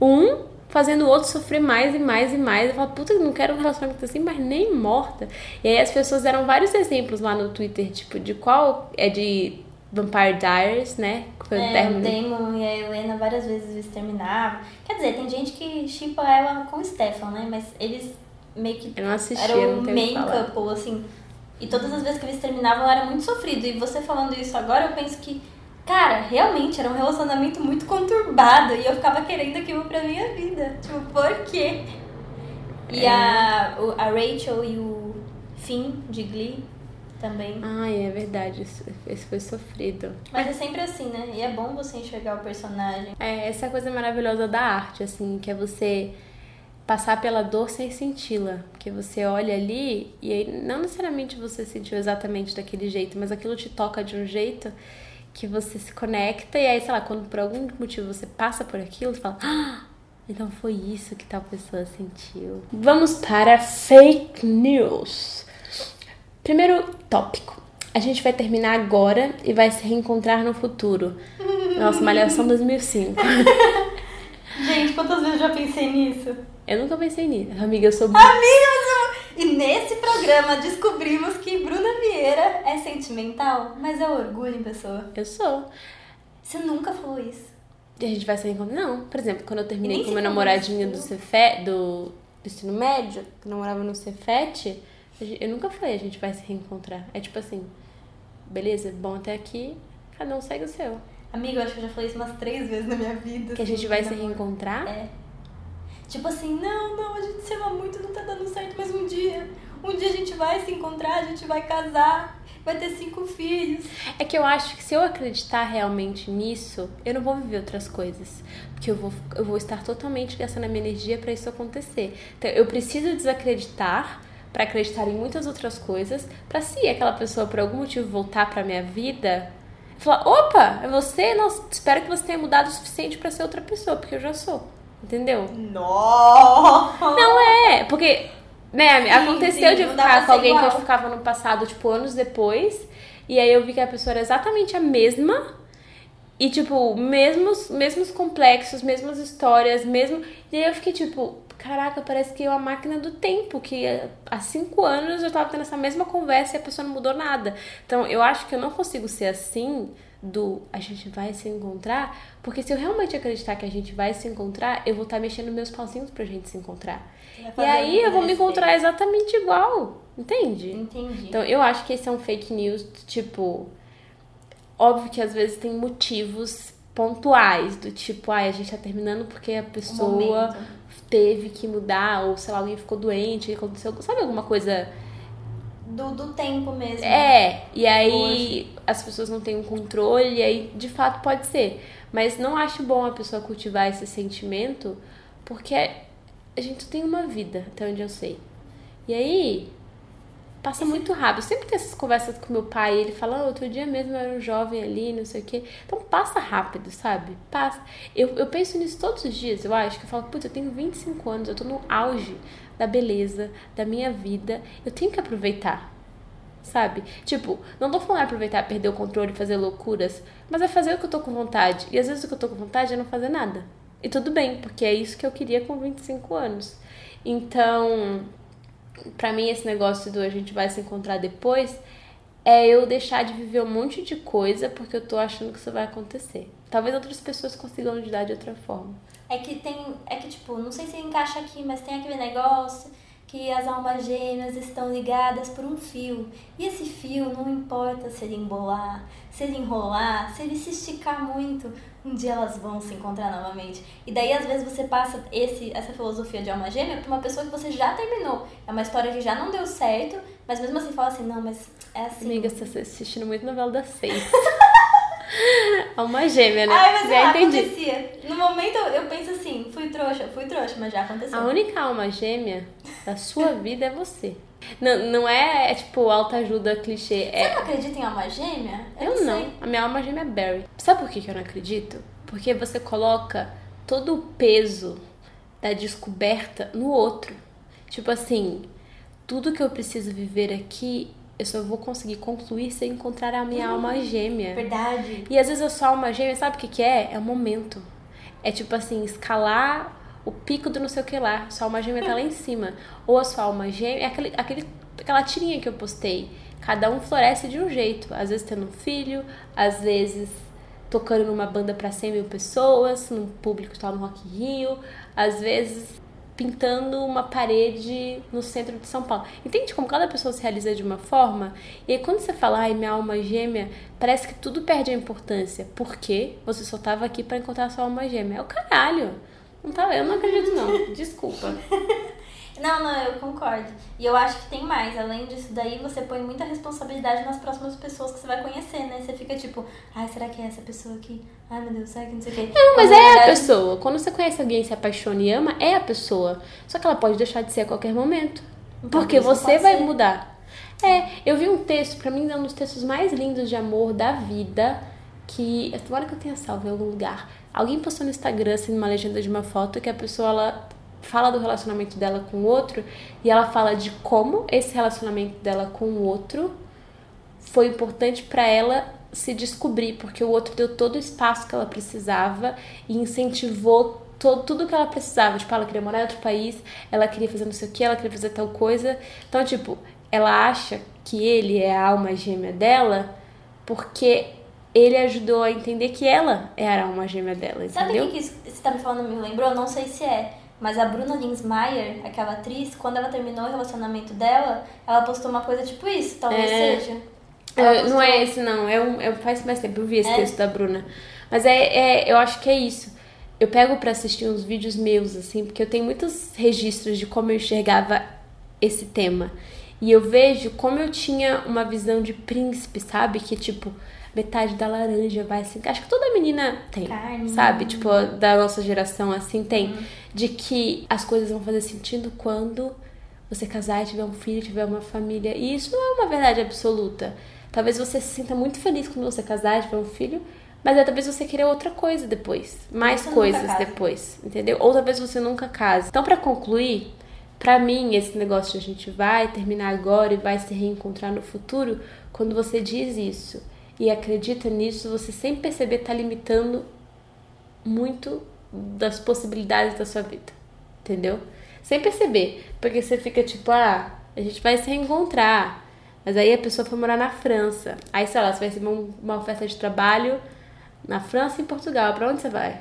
A: um fazendo o outro sofrer mais e mais e mais. Eu falo, puta, não quero um relacionamento assim, mas nem morta. E aí as pessoas deram vários exemplos lá no Twitter, tipo, de qual é de Vampire Diaries, né?
B: Foi é, o término. o Damon e a Helena várias vezes eles terminavam. Quer dizer, tem gente que chipa ela com o Stefan, né? Mas eles meio que
A: eu não assisti,
B: eram main couple, assim. E todas as vezes que eles terminavam era muito sofrido. E você falando isso agora, eu penso que, cara, realmente era um relacionamento muito conturbado. E eu ficava querendo aquilo pra minha vida. Tipo, por quê? E é. a, a Rachel e o Finn de Glee também.
A: Ai, é verdade. Esse foi sofrido.
B: Mas é sempre assim, né? E é bom você enxergar o personagem.
A: É, essa coisa maravilhosa da arte, assim, que é você passar pela dor sem senti-la. Porque você olha ali e aí não necessariamente você sentiu exatamente daquele jeito, mas aquilo te toca de um jeito que você se conecta e aí, sei lá, quando por algum motivo você passa por aquilo, você fala, ah, então foi isso que tal pessoa sentiu. Vamos para fake news. Primeiro tópico. a gente vai terminar agora e vai se reencontrar no futuro. Nossa, Malhação 2005.
B: Gente, quantas vezes eu já pensei nisso?
A: Eu nunca pensei nisso. Amiga, eu sou.
B: Amiga, você... E nesse programa descobrimos que Bruna Vieira é sentimental, mas é orgulho em pessoa.
A: Eu sou.
B: Você nunca falou isso.
A: E a gente vai se reencontrar? Não. Por exemplo, quando eu terminei com meu namoradinho do. Cefe... do... do ensino médio, que namorava no Cefete, eu nunca falei a gente vai se reencontrar. É tipo assim, beleza, bom até aqui, cada um segue o seu.
B: Amiga, eu acho que eu já falei isso umas três vezes na minha vida.
A: Que a
B: assim,
A: gente vai se
B: namoro.
A: reencontrar?
B: É. Tipo assim, não, não, a gente se ama muito, não tá dando certo, mas um dia, um dia a gente vai se encontrar, a gente vai casar, vai ter cinco filhos.
A: É que eu acho que se eu acreditar realmente nisso, eu não vou viver outras coisas. Porque eu vou, eu vou estar totalmente gastando a minha energia pra isso acontecer. Então eu preciso desacreditar pra acreditar em muitas outras coisas, pra se aquela pessoa por algum motivo voltar pra minha vida, falar, opa, é você? Nossa, espero que você tenha mudado o suficiente pra ser outra pessoa, porque eu já sou. Entendeu?
B: Nossa!
A: Não é, porque, né,
B: Sim,
A: aconteceu
B: sim,
A: de eu
B: não
A: ficar com alguém que eu
B: igual.
A: ficava no passado, tipo, anos depois, e aí eu vi que a pessoa era exatamente a mesma, e, tipo, mesmos, mesmos complexos, mesmas histórias, mesmo. E aí eu fiquei, tipo, caraca, parece que é uma máquina do tempo, que há cinco anos eu tava tendo essa mesma conversa e a pessoa não mudou nada. Então, eu acho que eu não consigo ser assim do a gente vai se encontrar, porque se eu realmente acreditar que a gente vai se encontrar, eu vou estar mexendo meus pauzinhos pra gente se encontrar. E aí eu vou me encontrar exatamente igual, entende?
B: Entendi.
A: Então eu acho que esse é um fake news, tipo, óbvio que às vezes tem motivos pontuais, do tipo, ai, a gente tá terminando porque a pessoa. Teve que mudar, ou sei lá, alguém ficou doente, aconteceu, sabe alguma coisa
B: do, do tempo mesmo.
A: é, e aí as pessoas não têm um controle, e aí de fato pode ser. Mas não acho bom a pessoa cultivar esse sentimento, porque a gente tem uma vida, até onde eu sei. E aí passa muito rápido. Eu sempre tenho essas conversas com meu pai, ele fala, "Ah, outro dia mesmo eu era um jovem ali, não sei o quê. Então passa rápido, sabe? Passa. Eu, eu penso nisso todos os dias, eu acho, que eu falo, putz, eu tenho 25 anos, eu tô no auge da beleza, da minha vida, eu tenho que aproveitar sabe? Tipo, não tô falando aproveitar, perder o controle, fazer loucuras, mas é fazer o que eu tô com vontade. E às vezes o que eu tô com vontade é não fazer nada. E tudo bem, porque é isso que eu queria com 25 anos. Então, pra mim esse negócio do a gente vai se encontrar depois é eu deixar de viver um monte de coisa porque eu tô achando que isso vai acontecer. Talvez outras pessoas consigam lidar de outra forma.
B: É que tem. É que, tipo, não sei se encaixa aqui, mas tem aquele negócio que as almas gêmeas estão ligadas por um fio. E esse fio, não importa se ele embolar, se ele enrolar, se ele se esticar muito, um dia elas vão se encontrar novamente. E daí, às vezes, você passa esse, essa filosofia de alma gêmea pra uma pessoa que você já terminou. É uma história que já não deu certo, mas mesmo assim fala assim, não, mas é assim.
A: Amiga, você tá assistindo muito novela das seis. Uma gêmea, né?
B: Ai, mas
A: Já entendi.
B: acontecia. No momento eu penso assim, fui trouxa, fui trouxa, mas já aconteceu.
A: A única alma gêmea da sua vida é você. Não, não é, é tipo autoajuda clichê.
B: Você
A: É,
B: não acredita em alma gêmea?
A: eu não.
B: sei.
A: A minha alma gêmea é Barry. Sabe por que que eu não acredito? Porque você coloca todo o peso da descoberta no outro. Tipo assim, tudo que eu preciso viver aqui, eu só vou conseguir concluir se eu encontrar a minha alma gêmea.
B: Verdade.
A: E às vezes a sua alma gêmea, sabe o que, que é? É o momento. É tipo assim, escalar o pico do não sei o que lá. Sua alma gêmea tá lá em cima. Ou a sua alma gêmea. É aquele, aquele, aquela tirinha que eu postei. Cada um floresce de um jeito. Às vezes tendo um filho, às vezes tocando numa banda pra 100 mil pessoas, num público que tá no Rock Rio, às vezes pintando uma parede no centro de São Paulo. Entende como cada pessoa se realiza de uma forma? E aí quando você fala, ai, minha alma gêmea, parece que tudo perde a importância. Porque você só tava aqui pra encontrar sua alma gêmea. É o caralho. Não tava, eu não acredito não. Desculpa.
B: Não, não, eu concordo. E eu acho que tem mais. Além disso daí, você põe muita responsabilidade nas próximas pessoas que você vai conhecer, né? Você fica tipo, ai, será que é essa pessoa aqui? Ai, meu Deus, será que não sei o quê?
A: Não, mas é a
B: verdade,
A: pessoa. Quando você conhece alguém, se apaixona e ama, é a pessoa. Só que ela pode deixar de ser a qualquer momento.
B: Então,
A: Porque você vai
B: ser.
A: mudar. É, eu vi um texto, pra mim, é um dos textos mais lindos de amor da vida, que. Tomara que eu tenha salvo em algum lugar. Alguém postou no Instagram, assim, numa legenda de uma foto, que a pessoa, ela fala do relacionamento dela com o outro, e ela fala de como esse relacionamento dela com o outro foi importante para ela se descobrir, porque o outro deu todo o espaço que ela precisava e incentivou todo, tudo que ela precisava. Tipo, ela queria morar em outro país, ela queria fazer não sei o que, ela queria fazer tal coisa. Então, tipo, ela acha que ele é a alma gêmea dela porque ele ajudou a entender que ela é a alma gêmea dela, entendeu?
B: Sabe o que, que você tá me falando me lembrou? Não sei se é. Mas a Bruna Linsmeyer, aquela atriz, quando ela terminou o relacionamento dela, ela postou uma coisa tipo isso, talvez é. seja.
A: É, não é esse, não. É um, é, faz mais tempo, eu vi esse é. texto da Bruna. Mas é, é, eu acho que é isso. Eu pego para assistir uns vídeos meus, assim, porque eu tenho muitos registros de como eu enxergava esse tema. E eu vejo como eu tinha uma visão de príncipe, sabe? Que, tipo, metade da laranja vai assim. Acho que toda menina tem, Carne. sabe? Tipo, da nossa geração, assim, tem. Uhum. De que as coisas vão fazer sentido quando você casar e tiver um filho, tiver uma família. E isso não é uma verdade absoluta. Talvez você se sinta muito feliz quando você casar, tiver um filho, mas é, talvez você queira outra coisa depois, mais você coisas depois, entendeu? Ou talvez você nunca case. Então, para concluir, para mim esse negócio de a gente vai terminar agora e vai se reencontrar no futuro, quando você diz isso e acredita nisso, você sem perceber tá limitando muito das possibilidades da sua vida, entendeu? Sem perceber, porque você fica tipo, ah, a gente vai se reencontrar. Mas aí a pessoa foi morar na França. Aí, sei lá, você vai receber uma oferta de trabalho na França e em Portugal. Para onde você vai?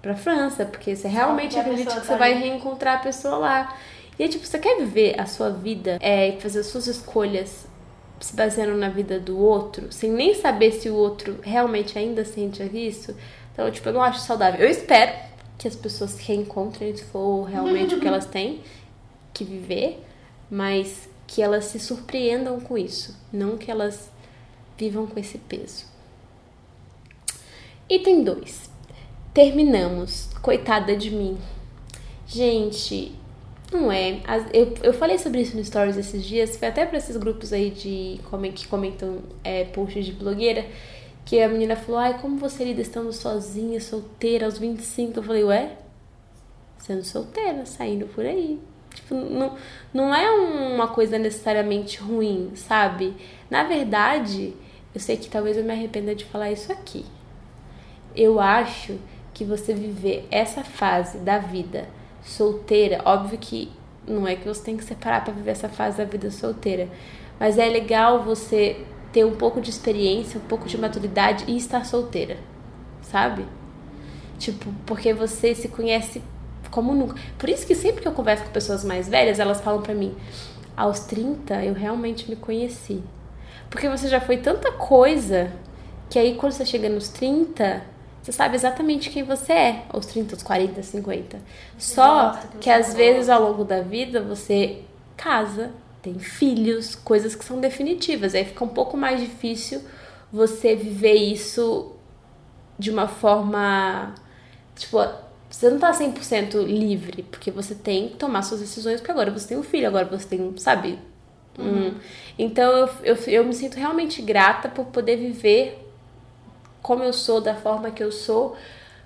A: Pra França, porque você realmente acredita que você tá vai reencontrar a pessoa lá. E aí, tipo, você quer viver a sua vida é, e fazer as suas escolhas se baseando na vida do outro, sem nem saber se o outro realmente ainda sente isso? Então, tipo, eu não acho saudável. Eu espero que as pessoas reencontrem se for realmente o que elas têm que viver, mas que elas se surpreendam com isso, não que elas vivam com esse peso. Item 2. Terminamos. Coitada de mim. Gente, não é. Eu, eu falei sobre isso no Stories esses dias, foi até para esses grupos aí de que comentam é, posts de blogueira, que a menina falou: Ai, como você lida estando sozinha, solteira, aos 25? Eu falei: Ué, sendo solteira, saindo por aí. Tipo, não, não é uma coisa necessariamente ruim, sabe? Na verdade, eu sei que talvez eu me arrependa de falar isso aqui. Eu acho que você viver essa fase da vida solteira, óbvio que não é que você tem que separar para viver essa fase da vida solteira, mas é legal você ter um pouco de experiência, um pouco de maturidade e estar solteira, sabe? Tipo, porque você se conhece como nunca. Por isso que sempre que eu converso com pessoas mais velhas, elas falam para mim: aos 30 eu realmente me conheci. Porque você já foi tanta coisa que aí quando você chega nos 30, você sabe exatamente quem você é, aos 30, aos 40, 50. Só que, às vezes ao longo da vida você casa, tem filhos, coisas que são definitivas. Aí fica um pouco mais difícil você viver isso de uma forma. Tipo, você não tá 100% livre, porque você tem que tomar suas decisões, porque agora você tem um filho, agora você tem, sabe? Uhum. Hum. Então eu, eu, eu me sinto realmente grata por poder viver como eu sou, da forma que eu sou,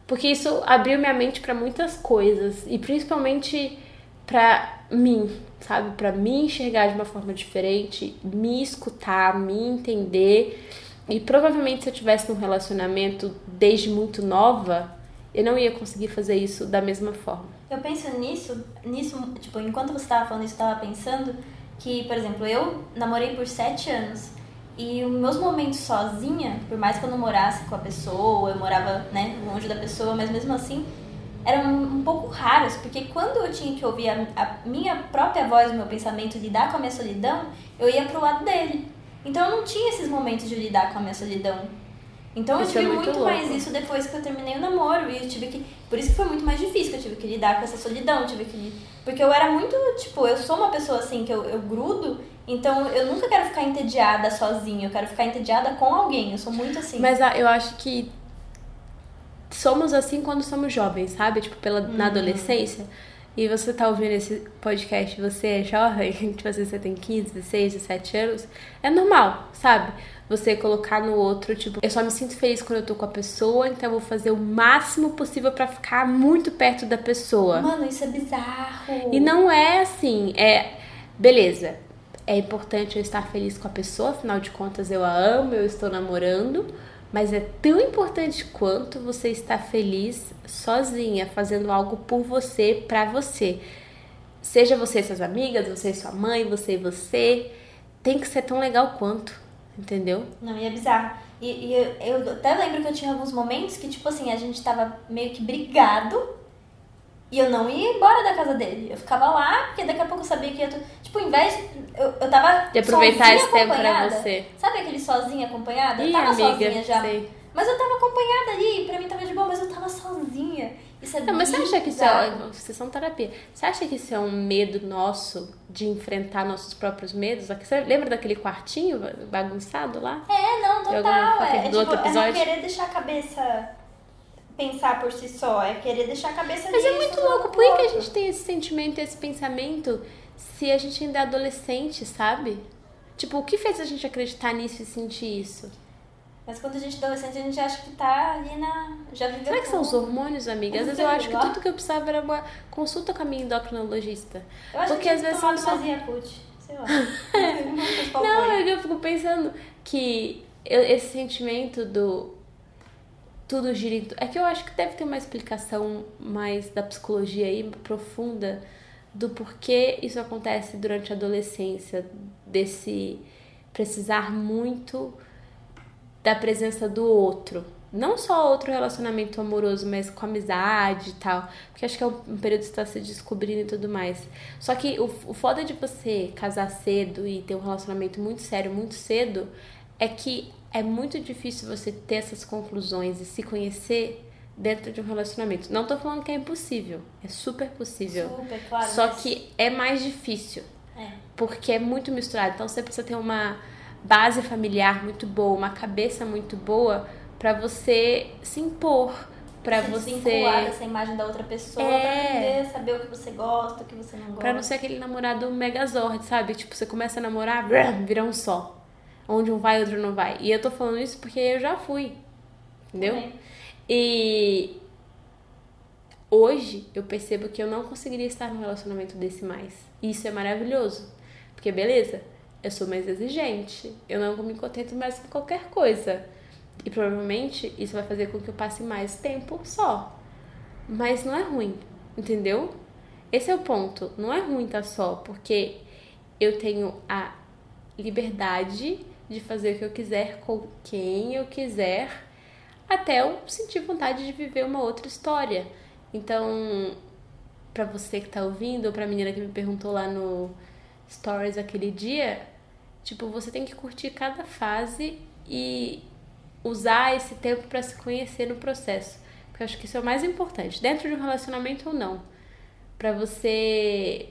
A: porque isso abriu minha mente para muitas coisas e principalmente para mim, sabe? Para me enxergar de uma forma diferente, me escutar, me entender. E provavelmente se eu tivesse num relacionamento desde muito nova, eu não ia conseguir fazer isso da mesma forma.
B: Eu penso nisso, nisso, tipo, enquanto você estava falando isso, eu estava pensando que, por exemplo, eu namorei por sete anos e os meus momentos sozinha, por mais que eu não morasse com a pessoa, eu morava, né, longe da pessoa, mas mesmo assim, eram um pouco raros, porque quando eu tinha que ouvir a, a minha própria voz, o meu pensamento, lidar com a minha solidão, eu ia pro lado dele. Então eu não tinha esses momentos de lidar com a minha solidão. Então eu tive é muito, muito mais isso depois que eu terminei o namoro. E eu tive que. Por isso que foi muito mais difícil, que eu tive que lidar com essa solidão, tive que. Porque eu era muito, tipo, eu sou uma pessoa assim que eu, eu grudo, então eu nunca quero ficar entediada sozinha, eu quero ficar entediada com alguém. Eu sou muito assim.
A: Mas ah, eu acho que somos assim quando somos jovens, sabe? Tipo, pela, uhum. na adolescência. E você tá ouvindo esse podcast, você é jovem, tipo assim, você tem 15, 16, 17 anos, é normal, sabe? você colocar no outro, tipo, eu só me sinto feliz quando eu tô com a pessoa, então eu vou fazer o máximo possível para ficar muito perto da pessoa.
B: Mano, isso é bizarro.
A: E não é assim, é beleza. É importante eu estar feliz com a pessoa, afinal de contas eu a amo, eu estou namorando, mas é tão importante quanto você estar feliz sozinha, fazendo algo por você, para você. Seja você e suas amigas, você e sua mãe, você e você, tem que ser tão legal quanto, entendeu?
B: Não, e é bizarro. E, e eu, eu até lembro que eu tinha alguns momentos que, tipo assim, a gente tava meio que brigado e eu não ia embora da casa dele. Eu ficava lá, porque daqui a pouco eu sabia que ia. Tipo, vez de. Eu, eu tava.
A: De aproveitar esse tempo pra você.
B: Sabe aquele sozinha acompanhada?
A: Ih,
B: eu tava
A: amiga,
B: sozinha já.
A: sei.
B: Mas eu tava acompanhada ali, pra mim tava de boa, mas eu tava sozinha. Isso é
A: Não, mas você acha que isso é sessão terapia? Você acha que isso é um medo nosso de enfrentar nossos próprios medos? Você lembra daquele quartinho bagunçado lá?
B: É, não,
A: De
B: total.
A: parte
B: É, é,
A: do
B: tipo,
A: outro
B: é não
A: episódio?
B: querer deixar a cabeça pensar por si só, é querer deixar a cabeça
A: Mas é muito
B: no
A: louco. Por que, a gente tem esse sentimento, esse pensamento, se a gente ainda é adolescente, sabe? Tipo, o que fez a gente acreditar nisso e sentir isso?
B: Mas quando a gente é adolescente, a gente acha que tá ali na. Já viveu.
A: Será que são os hormônios, amiga? Às vezes eu acho que tudo que eu precisava era uma consulta com a minha endocrinologista.
B: Eu acho
A: Porque
B: que
A: às vezes são só-
B: mais Yakult. Sei lá.
A: Não, eu fico pensando que eu- esse sentimento do tudo gira É que eu acho que deve ter uma explicação mais da psicologia aí, profunda, do porquê isso acontece durante a adolescência, desse precisar muito da presença do outro. Não só outro relacionamento amoroso, mas com amizade e tal. Porque acho que é um, período que você tá se descobrindo e tudo mais. Só que o, o foda de você casar cedo e ter um relacionamento muito sério muito cedo é que é muito difícil você ter essas conclusões e se conhecer dentro de um relacionamento. Não tô falando que é impossível, é super possível.
B: Super, claro.
A: Só
B: mas-
A: que é mais difícil
B: É.
A: porque é muito misturado. Então você precisa ter uma base familiar muito boa, uma cabeça muito boa pra você se impor, pra
B: se
A: você
B: desvincular dessa imagem da outra pessoa
A: É.
B: pra aprender, saber o que você gosta, o que você não gosta.
A: Pra não ser aquele namorado megazord, sabe? Tipo, você começa a namorar, brum, vira um só. Onde um vai, outro não vai. E eu tô falando isso porque eu já fui. Entendeu? E hoje eu percebo que eu não conseguiria estar num relacionamento desse mais. E isso é maravilhoso. Porque beleza, eu sou mais exigente. Eu não me contento mais com qualquer coisa. E provavelmente isso vai fazer com que eu passe mais tempo só. Mas não é ruim, entendeu? Esse é o ponto. Não é ruim estar só, porque eu tenho a liberdade de fazer o que eu quiser com quem eu quiser, até eu sentir vontade de viver uma outra história. Então, pra você que tá ouvindo, ou pra menina que me perguntou lá no Stories aquele dia, tipo, você tem que curtir cada fase e usar esse tempo pra se conhecer no processo. Porque eu acho que isso é o mais importante, dentro de um relacionamento ou não. Pra você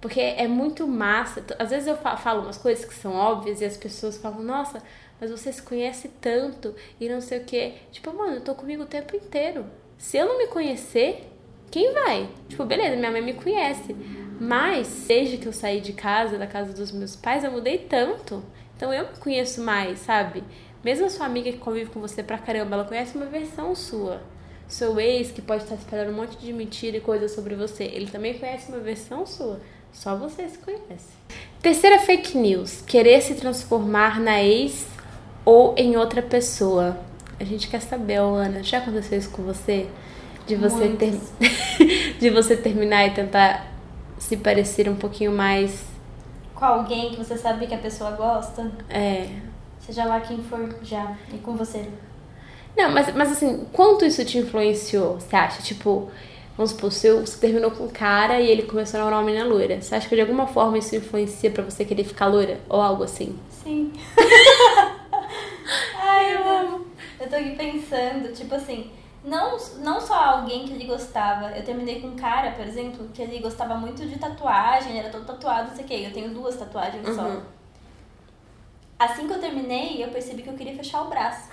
A: porque é muito massa. Às vezes eu fa- falo umas coisas que são óbvias e as pessoas falam, nossa, mas você se conhece tanto e não sei o quê. Tipo, mano, eu tô comigo o tempo inteiro. Se eu não me conhecer, quem vai? Tipo, beleza, minha mãe me conhece. Mas, desde que eu saí de casa, da casa dos meus pais, eu mudei tanto. Então eu me conheço mais, sabe? Mesmo a sua amiga que convive com você pra caramba, ela conhece uma versão sua. Seu ex, que pode estar espalhando um monte de mentira e coisas sobre você, ele também conhece uma versão sua. Só você se conhece. Terceira fake news: querer se transformar na ex ou em outra pessoa. A gente quer saber, Ana, já aconteceu isso com você? De você, ter... De você terminar e tentar se parecer um pouquinho mais.
B: Com alguém que você sabe que a pessoa gosta,
A: É.
B: seja lá quem for já, e com você.
A: Não, mas, mas assim, quanto isso te influenciou, você acha? Tipo, vamos supor, se você terminou com um cara e ele começou a namorar uma menina loira. Você acha que de alguma forma isso influencia pra você querer ficar loira? Ou algo assim?
B: Sim. Ai, eu amo. Eu tô aqui pensando, tipo assim, não, não só alguém que ele gostava. Eu terminei com um cara, por exemplo, que ele gostava muito de tatuagem, ele era todo tatuado, não sei o quê. Eu tenho duas tatuagens só. Assim que eu terminei, eu percebi que eu queria fechar o braço.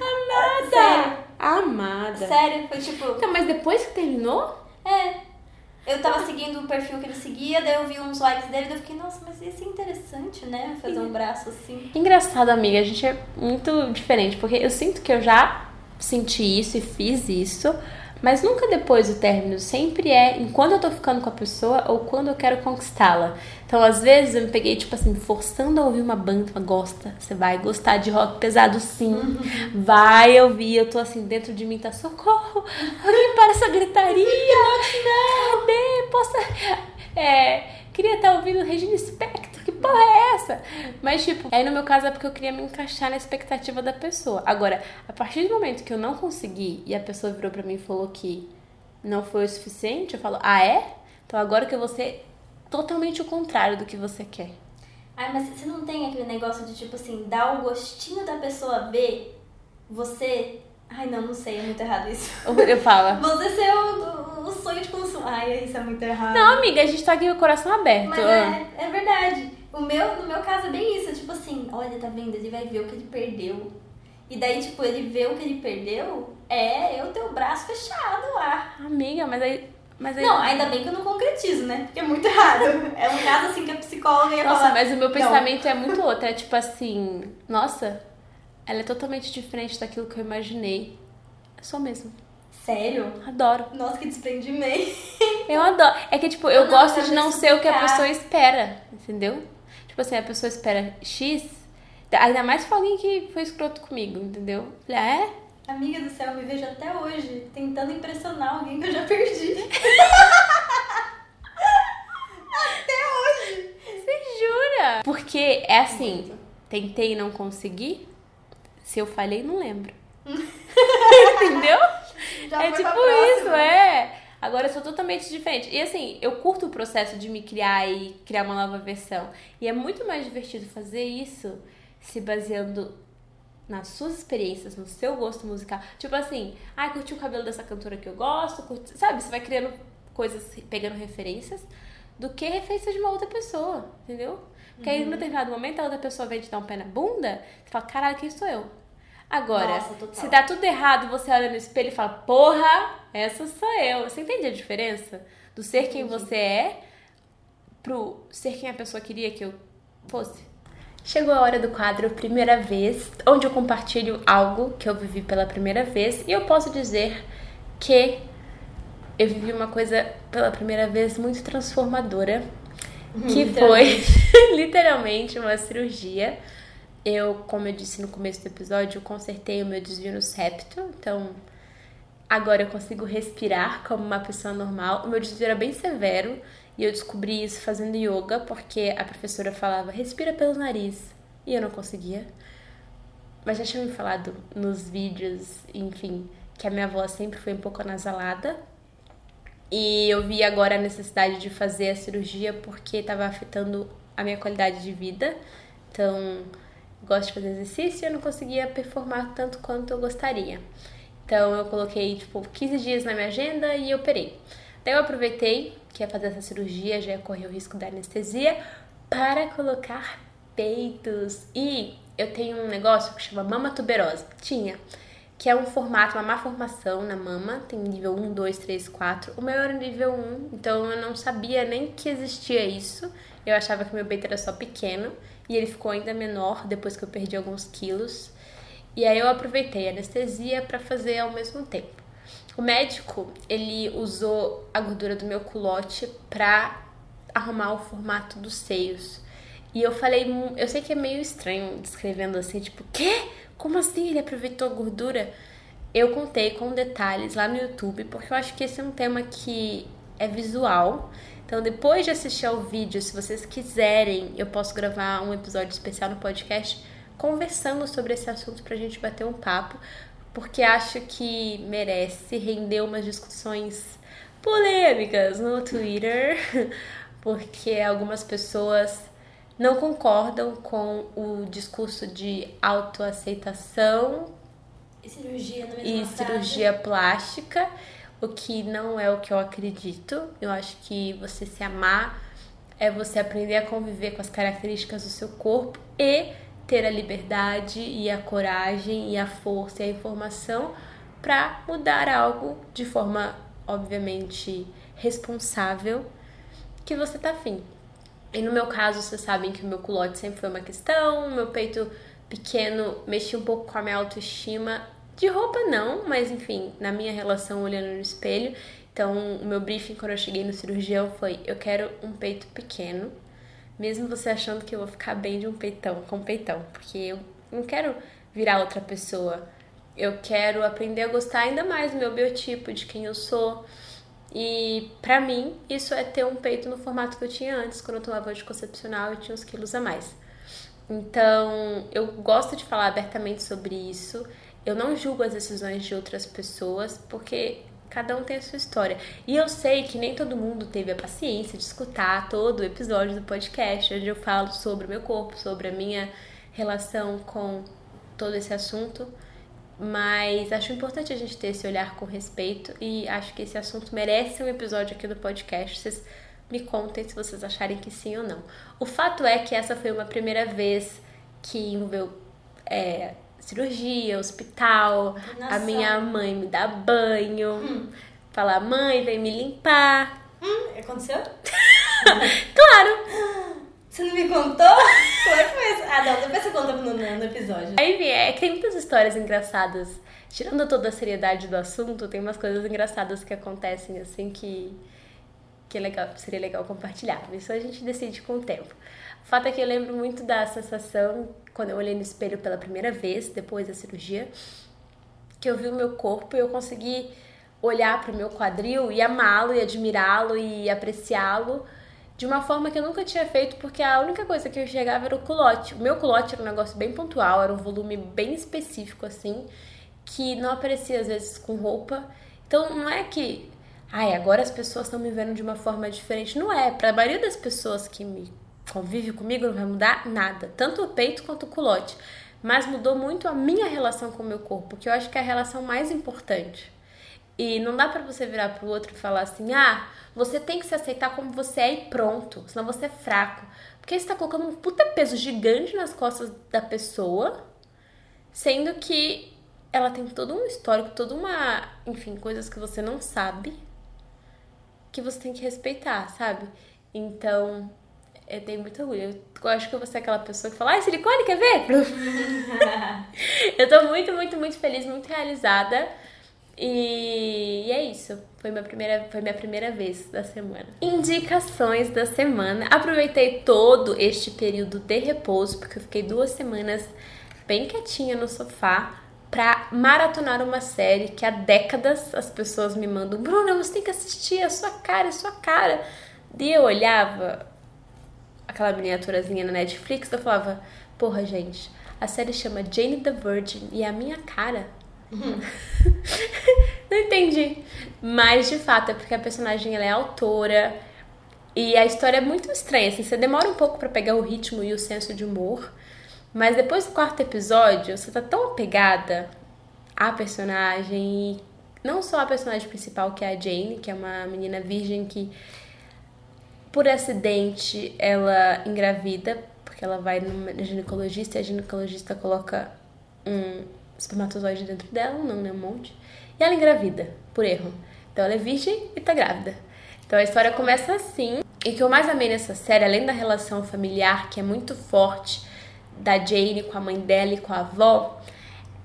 B: Amada! Sério,
A: Amada.
B: sério, foi tipo.
A: Então, mas depois que terminou?
B: É. Eu tava seguindo o perfil que ele seguia, daí eu vi uns likes dele, daí eu fiquei, nossa, mas ia ser interessante, né? Fazer um braço assim.
A: Engraçado, amiga, a gente é muito diferente, porque eu sinto que eu já senti isso e fiz isso, Mas nunca depois do término, sempre é enquanto eu tô ficando com a pessoa ou quando eu quero conquistá-la. Então, às vezes, eu me peguei, tipo assim, forçando a ouvir uma banda, uma gosta, você vai gostar de rock pesado sim, uhum. vai ouvir, eu tô assim, dentro de mim tá socorro, alguém para essa gritaria, cadê, possa... É, queria estar tá ouvindo Regina Spector, que porra é essa? Mas, tipo, aí no meu caso é porque eu queria me encaixar na expectativa da pessoa. Agora, a partir do momento que eu não consegui e a pessoa virou pra mim e falou que não foi o suficiente, eu falo, ah, é? Então agora que eu vou ser totalmente o contrário do que você quer.
B: Ai, mas você não tem aquele negócio de, tipo assim, dar o gostinho da pessoa ver você Ai, não, não sei, é muito errado isso.
A: Eu falo.
B: Você ser o, o sonho de consumo. Ai, isso é muito errado.
A: Não, amiga, a gente tá aqui com o coração aberto.
B: Mas é, é verdade. O meu, no meu caso é bem isso, tipo assim, olha, tá vendo? Ele vai ver o que ele perdeu. E daí, tipo, ele vê o que ele perdeu, é eu ter o braço fechado lá.
A: Amiga, mas aí. Mas aí...
B: Não, ainda bem que eu não concretizo, né? Porque é muito errado. É um caso assim que a psicóloga ia
A: nossa,
B: falar.
A: mas o meu pensamento não. é muito outro. É tipo assim, nossa, ela é totalmente diferente daquilo que eu imaginei. É só mesmo.
B: Sério?
A: Adoro.
B: Nossa, que desprendimento.
A: Eu adoro. É que, tipo, eu não, gosto de não ser o que a pessoa espera, entendeu? Tipo assim, a pessoa espera X, ainda mais for alguém que foi escroto comigo, entendeu? Falei, ah, é?
B: Amiga do céu, eu me vejo até hoje tentando impressionar alguém que eu já perdi. até hoje!
A: Você jura? Porque é assim, tentei e não consegui, se eu falhei, não lembro. Entendeu?
B: Já
A: é tipo isso, é. Agora eu sou totalmente diferente. E assim, eu curto o processo de me criar e criar uma nova versão. E é muito mais divertido fazer isso se baseando nas suas experiências, no seu gosto musical. Tipo assim, ai, ah, curti o cabelo dessa cantora que eu gosto, curti... sabe? Você vai criando coisas, pegando referências, do que referência de uma outra pessoa, entendeu? Porque uhum. aí, um determinado momento, a outra pessoa vem te dar um pé na bunda, você fala, caralho, quem sou eu? Agora, Nossa, se dá tudo errado, você olha no espelho e fala, porra, essa sou eu. Você entende a diferença? Do ser quem você é pro ser quem a pessoa queria que eu fosse? Chegou a hora do quadro Primeira Vez, onde eu compartilho algo que eu vivi pela primeira vez e eu posso dizer que eu vivi uma coisa pela primeira vez muito transformadora que foi literalmente uma cirurgia. Eu, como eu disse no começo do episódio, consertei o meu desvio no septo, então agora eu consigo respirar como uma pessoa normal. O meu desvio era bem severo e eu descobri isso fazendo yoga, porque a professora falava respira pelo nariz e eu não conseguia. Mas já tinha me falado nos vídeos, enfim, que a minha voz sempre foi um pouco anasalada e eu vi agora a necessidade de fazer a cirurgia porque estava afetando a minha qualidade de vida. Então, gosto de fazer exercício e eu não conseguia performar tanto quanto eu gostaria. Então, eu coloquei, tipo, 15 dias na minha agenda e operei. Daí eu aproveitei que ia fazer essa cirurgia, já ia correr o risco da anestesia, para colocar peitos. E eu tenho um negócio que chama mama tuberosa. Tinha que é um formato, uma má formação na mama, tem nível 1, 2, 3, 4. O meu era nível 1, então eu não sabia nem que existia isso. Eu achava que meu peito era só pequeno e ele ficou ainda menor depois que eu perdi alguns quilos. E aí eu aproveitei a anestesia para fazer ao mesmo tempo. O médico, ele usou a gordura do meu culote para arrumar o formato dos seios. E eu falei, eu sei que é meio estranho descrevendo assim, tipo, quê? Como assim ele aproveitou a gordura? Eu contei com detalhes lá no YouTube, porque eu acho que esse é um tema que é visual. Então, depois de assistir ao vídeo, se vocês quiserem, eu posso gravar um episódio especial no podcast conversando sobre esse assunto pra gente bater um papo, porque acho que merece render umas discussões polêmicas no Twitter, porque algumas pessoas não concordam com o discurso de autoaceitação
B: e cirurgia,
A: e cirurgia plástica, o que não é o que eu acredito. Eu acho que você se amar é você aprender a conviver com as características do seu corpo e ter a liberdade e a coragem e a força e a informação para mudar algo de forma obviamente responsável que você tá afim. E no meu caso, vocês sabem que o meu culote sempre foi uma questão, meu peito pequeno mexia um pouco com a minha autoestima De roupa não, mas enfim, na minha relação olhando no espelho. Então, o meu briefing quando eu cheguei no cirurgião foi: eu quero um peito pequeno, mesmo você achando que eu vou ficar bem de um peitão, com peitão, porque eu não quero virar outra pessoa. Eu quero aprender a gostar ainda mais do meu biotipo, de quem eu sou. E para mim, isso é ter um peito no formato que eu tinha antes, quando eu tomava anticoncepcional e tinha uns quilos a mais. Então, eu gosto de falar abertamente sobre isso. Eu não julgo as decisões de outras pessoas, porque cada um tem a sua história. E eu sei que nem todo mundo teve a paciência de escutar todo o episódio do podcast, onde eu falo sobre o meu corpo, sobre a minha relação com todo esse assunto. Mas acho importante a gente ter esse olhar com respeito e acho que esse assunto merece um episódio aqui do podcast. Vocês me contem se vocês acharem que sim ou não. O fato é que essa foi uma primeira vez que envolveu é, cirurgia, hospital, Nossa. a minha mãe me dá banho, hum. falar, mãe, vem me limpar.
B: Hum, aconteceu?
A: claro!
B: Você não me contou? Como é que foi isso? Ah, não, depois você conta no, no episódio.
A: Aí, é que tem muitas histórias engraçadas. Tirando toda a seriedade do assunto, tem umas coisas engraçadas que acontecem, assim, que, que é legal, seria legal compartilhar. Isso a gente decide com o tempo. O fato é que eu lembro muito da sensação quando eu olhei no espelho pela primeira vez, depois da cirurgia, que eu vi o meu corpo e eu consegui olhar para o meu quadril e amá-lo e admirá-lo e apreciá-lo de uma forma que eu nunca tinha feito, porque a única coisa que eu enxergava era o culote. O meu culote era um negócio bem pontual, era um volume bem específico, assim, que não aparecia às vezes com roupa. Então não é que, ai, agora as pessoas estão me vendo de uma forma diferente. Não é. Para a maioria das pessoas que me convive comigo, não vai mudar nada, tanto o peito quanto o culote. Mas mudou muito a minha relação com o meu corpo, que eu acho que é a relação mais importante. E não dá para você virar pro outro e falar assim: "Ah, você tem que se aceitar como você é e pronto, senão você é fraco". Porque você tá colocando um puta peso gigante nas costas da pessoa, sendo que ela tem todo um histórico, toda uma, enfim, coisas que você não sabe que você tem que respeitar, sabe? Então, eu tenho muito orgulho. Eu acho que eu vou ser aquela pessoa que fala, ai, silicone, quer ver? eu tô muito, muito, muito feliz, muito realizada e, é isso. Foi minha, primeira, foi minha primeira vez da semana. Indicações da semana. Aproveitei todo este período de repouso, porque eu fiquei duas semanas bem quietinha no sofá pra maratonar uma série que há décadas as pessoas me mandam. Bruna, você tem que assistir, a sua cara, a sua cara. E eu olhava aquela miniaturazinha na Netflix, eu falava, porra, gente, a série chama Jane the Virgin e a minha cara Não entendi. Mas de fato é porque a personagem ela é autora e a história é muito estranha. Assim, você demora um pouco para pegar o ritmo e o senso de humor, mas depois do quarto episódio você tá tão apegada à personagem e não só a personagem principal que é a Jane, que é uma menina virgem que por acidente ela engravida porque ela vai no ginecologista e a ginecologista coloca um espermatozoide dentro dela, não, né? Um monte. E ela engravida, por erro. Então ela é virgem e tá grávida. Então a história começa assim. E o que eu mais amei nessa série, além da relação familiar, que é muito forte, da Jane com a mãe dela e com a avó,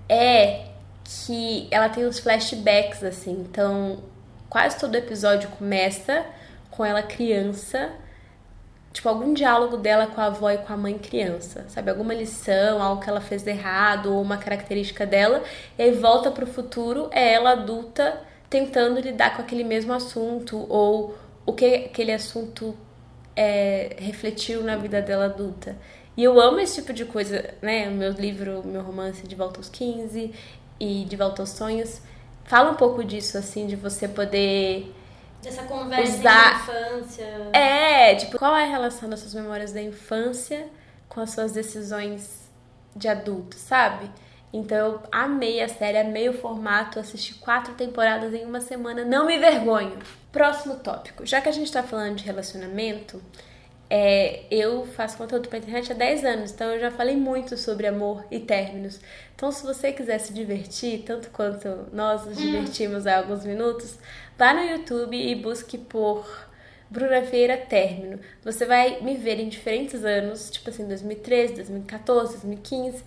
A: é que ela tem uns flashbacks, assim. Então, quase todo episódio começa com ela criança tipo, algum diálogo dela com a avó e com a mãe criança, sabe? Alguma lição, algo que ela fez errado, ou uma característica dela, e aí volta pro futuro, é ela adulta tentando lidar com aquele mesmo assunto, ou o que aquele assunto é, refletiu na vida dela adulta. E eu amo esse tipo de coisa, né? O meu livro, meu romance De Volta aos 15 e De Volta aos Sonhos, fala um pouco disso, assim, de você poder
B: essa conversa usar... da infância.
A: É, tipo, qual é a relação das suas memórias da infância com as suas decisões de adulto, sabe? Então eu amei a série, amei o formato, assisti quatro temporadas em uma semana, não me vergonho. Próximo tópico. Já que a gente tá falando de relacionamento, é, eu faço conteúdo pra internet há 10 anos, então eu já falei muito sobre amor e términos. Então, se você quiser se divertir, tanto quanto nós nos hum. divertimos há alguns minutos, vá no YouTube e busque por Bruna Vieira Término. Você vai me ver em diferentes anos, tipo assim, 2013, 2014, 2015,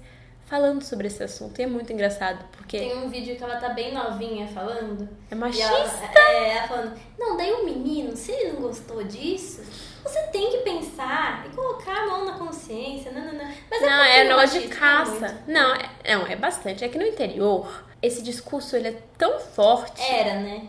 A: falando sobre esse assunto. E é muito engraçado, porque.
B: Tem um vídeo que ela tá bem novinha falando.
A: É machista.
B: Ela, é, ela falando, não, daí o menino, se ele não gostou disso, você tem que pensar e colocar a mão na consciência. Não, não, não. Mas
A: não,
B: é,
A: é negócio de caça. Não, é, não, é bastante. É que no interior, esse discurso ele é tão forte.
B: Era, né?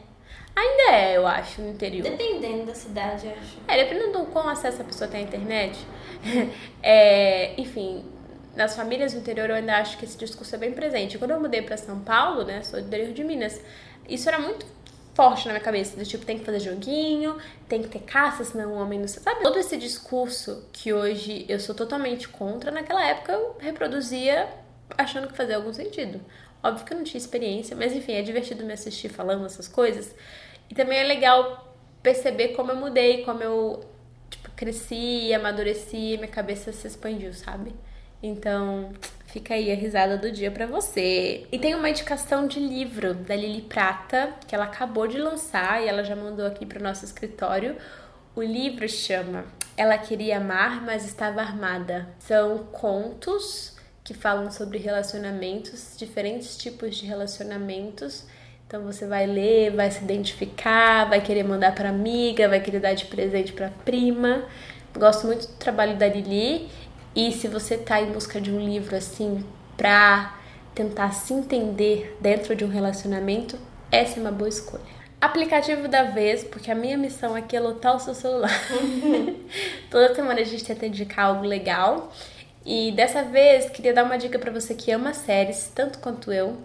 A: Ainda é, eu acho, no interior.
B: Dependendo da cidade, acho.
A: É, dependendo do quão acesso a pessoa tem à internet. é, enfim, nas famílias do interior eu ainda acho que esse discurso é bem presente. Quando eu mudei para São Paulo, né, sou do interior de Minas, isso era muito forte na minha cabeça, do tipo, tem que fazer joguinho, tem que ter caça, senão o homem não sabe. Todo esse discurso que hoje eu sou totalmente contra, naquela época eu reproduzia achando que fazia algum sentido. Óbvio que eu não tinha experiência, mas enfim, é divertido me assistir falando essas coisas. E também é legal perceber como eu mudei, como eu tipo, cresci, amadureci, minha cabeça se expandiu, sabe? Então, fica aí a risada do dia para você. E tem uma indicação de livro da Lili Prata, que ela acabou de lançar e ela já mandou aqui para o nosso escritório. O livro chama Ela Queria Amar, mas Estava Armada. São contos que falam sobre relacionamentos, diferentes tipos de relacionamentos. Então você vai ler, vai se identificar, vai querer mandar para amiga, vai querer dar de presente para prima. Gosto muito do trabalho da Lili e se você tá em busca de um livro assim pra tentar se entender dentro de um relacionamento, essa é uma boa escolha. Aplicativo da vez, porque a minha missão aqui é lotar o seu celular. Toda semana a gente tenta indicar algo legal. E dessa vez queria dar uma dica para você que ama séries, tanto quanto eu.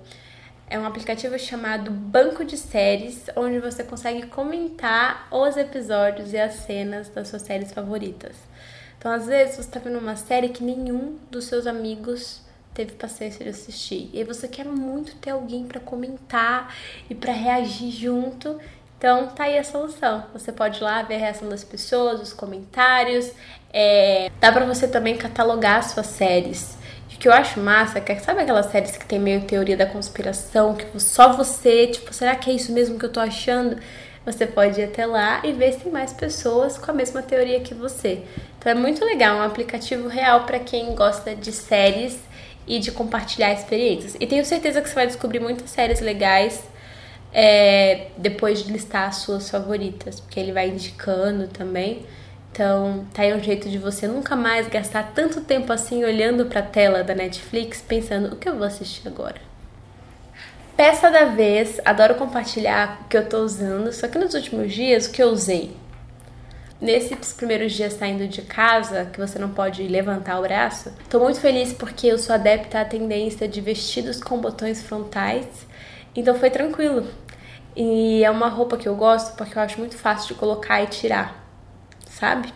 A: É um aplicativo chamado Banco de Séries, onde você consegue comentar os episódios e as cenas das suas séries favoritas. Então, às vezes, você tá vendo uma série que nenhum dos seus amigos teve paciência de assistir. E você quer muito ter alguém para comentar e para reagir junto. Então, tá aí a solução. Você pode ir lá ver a reação das pessoas, os comentários. É... Dá para você também catalogar suas séries. E o que eu acho massa é que, sabe aquelas séries que tem meio teoria da conspiração, que só você, tipo, será que é isso mesmo que eu tô achando? Você pode ir até lá e ver se tem mais pessoas com a mesma teoria que você. Então é muito legal, um aplicativo real para quem gosta de séries e de compartilhar experiências. E tenho certeza que você vai descobrir muitas séries legais é, depois de listar as suas favoritas, porque ele vai indicando também. Então, tá aí um jeito de você nunca mais gastar tanto tempo assim olhando para a tela da Netflix pensando o que eu vou assistir agora. Peça da vez, adoro compartilhar o que eu tô usando, só que nos últimos dias o que eu usei nesses primeiros dias saindo de casa, que você não pode levantar o braço, tô muito feliz porque eu sou adepta à tendência de vestidos com botões frontais, então foi tranquilo. E é uma roupa que eu gosto porque eu acho muito fácil de colocar e tirar, sabe?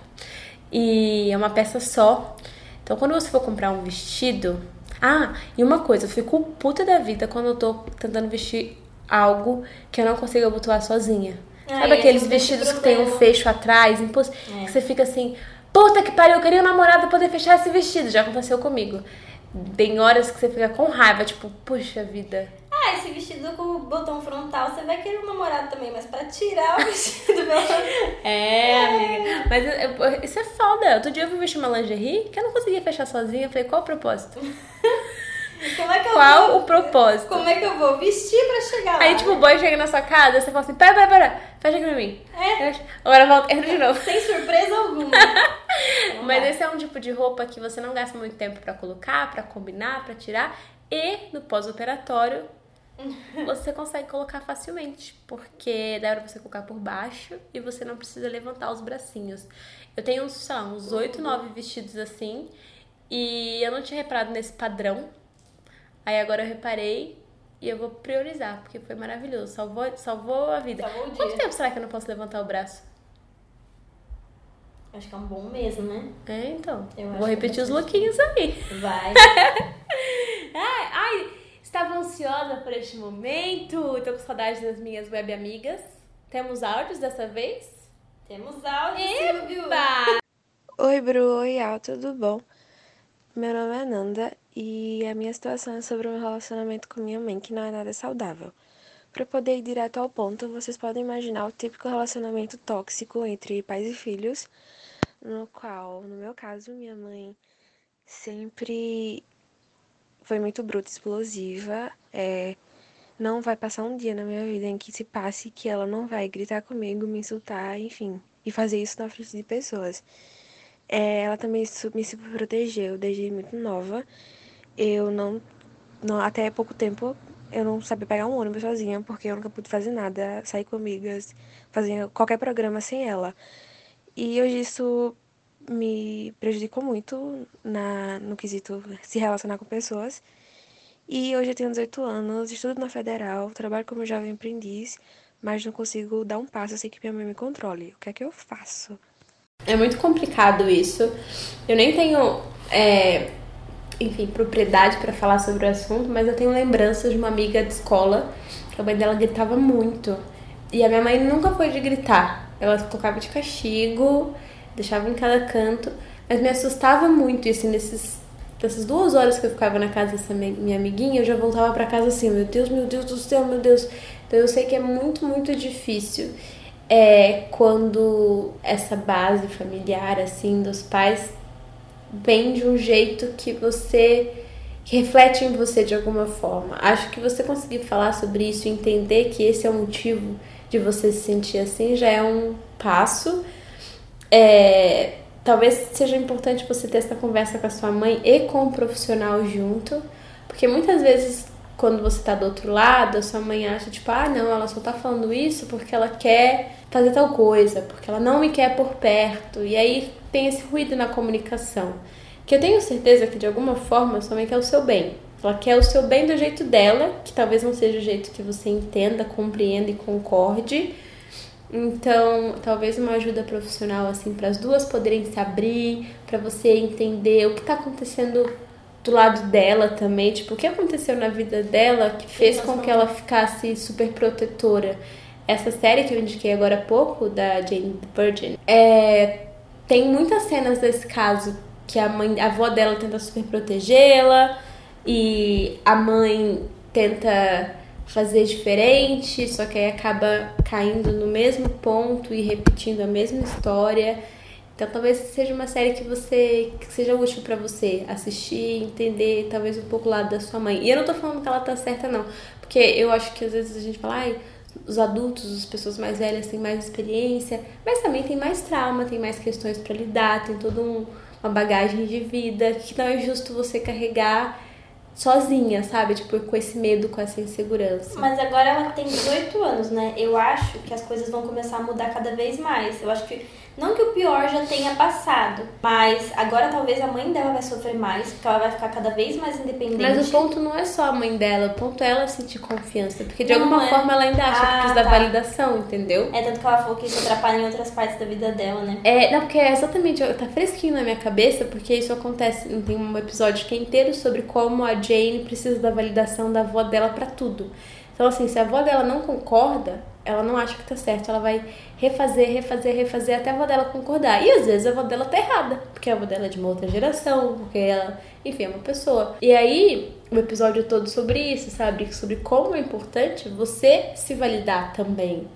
A: E é uma peça só. Então quando você for comprar um vestido. Ah, e uma coisa, eu fico puta da vida quando eu tô tentando vestir algo que eu não consigo abotoar sozinha. Sabe aqueles vestidos que tem um fecho atrás, impulso, é. que você fica assim, puta que pariu, eu queria um namorado poder fechar esse vestido. Já aconteceu comigo. Tem horas que você fica com raiva, tipo, puxa vida.
B: Ah, esse vestido com o botão frontal, você vai querer um namorado também, mas pra tirar o vestido, meu
A: É, é, amiga. Mas eu, isso é foda. Outro dia eu fui vestir uma lingerie que eu não conseguia fechar sozinha. Eu falei, qual o propósito?
B: Como é que eu
A: Qual
B: vou...
A: o propósito?
B: Como é que eu vou vestir pra chegar lá?
A: Aí, tipo, o boy chega na sua casa, você fala assim, pera, pera, pera, fecha aqui pra mim.
B: É.
A: Agora volta, entra de novo.
B: Sem surpresa alguma.
A: Mas esse é um tipo de roupa que você não gasta muito tempo pra colocar, pra combinar, pra tirar. E no pós-operatório, você consegue colocar facilmente, porque dá pra você colocar por baixo e você não precisa levantar os bracinhos. Eu tenho, sei lá, uns 8, 9 vestidos assim, e eu não tinha reparado nesse padrão Aí agora eu reparei e eu vou priorizar, porque foi maravilhoso. Salvou, salvou a vida.
B: Salvou o dia.
A: Quanto tempo será que eu não posso levantar o braço?
B: Acho que é um bom mês, né?
A: É, então. Eu vou repetir os lookinhos
B: aí. Vai.
A: ai, ai, estava ansiosa por este momento. Estou com saudade das minhas web amigas. Temos áudios dessa vez?
B: Temos áudios, Silvio.
C: Oi, Bru. Oi, Al. Tudo bom? Meu nome é Nanda e a minha situação é sobre um relacionamento com minha mãe que não é nada saudável. Para poder ir direto ao ponto, vocês podem imaginar o típico relacionamento tóxico entre pais e filhos, no qual, no meu caso, minha mãe sempre foi muito bruta, explosiva. É, não vai passar um dia na minha vida em que se passe que ela não vai gritar comigo, me insultar, enfim, e fazer isso na frente de pessoas. É, ela também me protegeu desde muito nova. Eu não, não, até pouco tempo, eu não sabia pegar um ônibus sozinha, porque eu nunca pude fazer nada, sair com amigas, fazer qualquer programa sem ela. E hoje isso me prejudicou muito na, no quesito se relacionar com pessoas. E hoje eu tenho 18 anos, estudo na federal, trabalho como jovem aprendiz, mas não consigo dar um passo sem que minha mãe me controle. O que é que eu faço?
A: É muito complicado isso. Eu nem tenho, é, enfim, propriedade para falar sobre o assunto, mas eu tenho lembranças de uma amiga de escola que a mãe dela gritava muito. E a minha mãe nunca foi de gritar. Ela colocava de castigo, deixava em cada canto, mas me assustava muito, e assim, nesses, nessas duas horas que eu ficava na casa dessa minha amiguinha, eu já voltava para casa assim, meu Deus, meu Deus do céu, meu Deus. Então eu sei que é muito, muito difícil é quando essa base familiar, assim, dos pais vem de um jeito que você que reflete em você de alguma forma. Acho que você conseguir falar sobre isso entender que esse é o motivo de você se sentir assim já é um passo. É, talvez seja importante você ter essa conversa com a sua mãe e com o profissional junto, porque muitas vezes quando você tá do outro lado, a sua mãe acha tipo, ah, não, ela só tá falando isso porque ela quer fazer tal coisa, porque ela não me quer por perto. E aí tem esse ruído na comunicação. Que eu tenho certeza que de alguma forma sua mãe quer o seu bem. Ela quer o seu bem do jeito dela, que talvez não seja o jeito que você entenda, compreenda e concorde. Então, talvez uma ajuda profissional assim para as duas poderem se abrir, para você entender o que está acontecendo do lado dela também, tipo, o que aconteceu na vida dela que fez com que ela ficasse super protetora. Essa série que eu indiquei agora há pouco, da Jane Virgin, é, tem muitas cenas desse caso que a mãe, a avó dela tenta super protegê-la, e a mãe tenta fazer diferente, só que aí acaba caindo no mesmo ponto e repetindo a mesma história. Então talvez seja uma série que você que seja útil para você assistir, entender talvez um pouco o lado da sua mãe. E eu não tô falando que ela tá certa não, porque eu acho que às vezes a gente fala, ai, os adultos, as pessoas mais velhas têm mais experiência, mas também tem mais trauma, tem mais questões para lidar, tem toda um, uma bagagem de vida que não é justo você carregar sozinha, sabe? Tipo, com esse medo, com essa insegurança.
B: Mas agora ela tem 18 anos, né? Eu acho que as coisas vão começar a mudar cada vez mais. Eu acho que não que o pior já tenha passado, mas agora talvez a mãe dela vai sofrer mais, porque ela vai ficar cada vez mais independente.
A: Mas o ponto não é só a mãe dela, o ponto é ela sentir confiança, porque de não alguma é. forma ela ainda acha ah, que precisa tá. da validação, entendeu?
B: É tanto que ela falou que isso atrapalha em outras partes da vida dela, né?
A: É, não, porque é exatamente, tá fresquinho na minha cabeça, porque isso acontece, tem um episódio que é inteiro sobre como a Jane precisa da validação da avó dela para tudo. Então, assim, se a avó dela não concorda, ela não acha que tá certo, ela vai refazer, refazer, refazer até a avó dela concordar. E às vezes a avó dela tá errada, porque a avó dela é de uma outra geração, porque ela, enfim, é uma pessoa. E aí, o episódio todo sobre isso, sabe? Sobre como é importante você se validar também.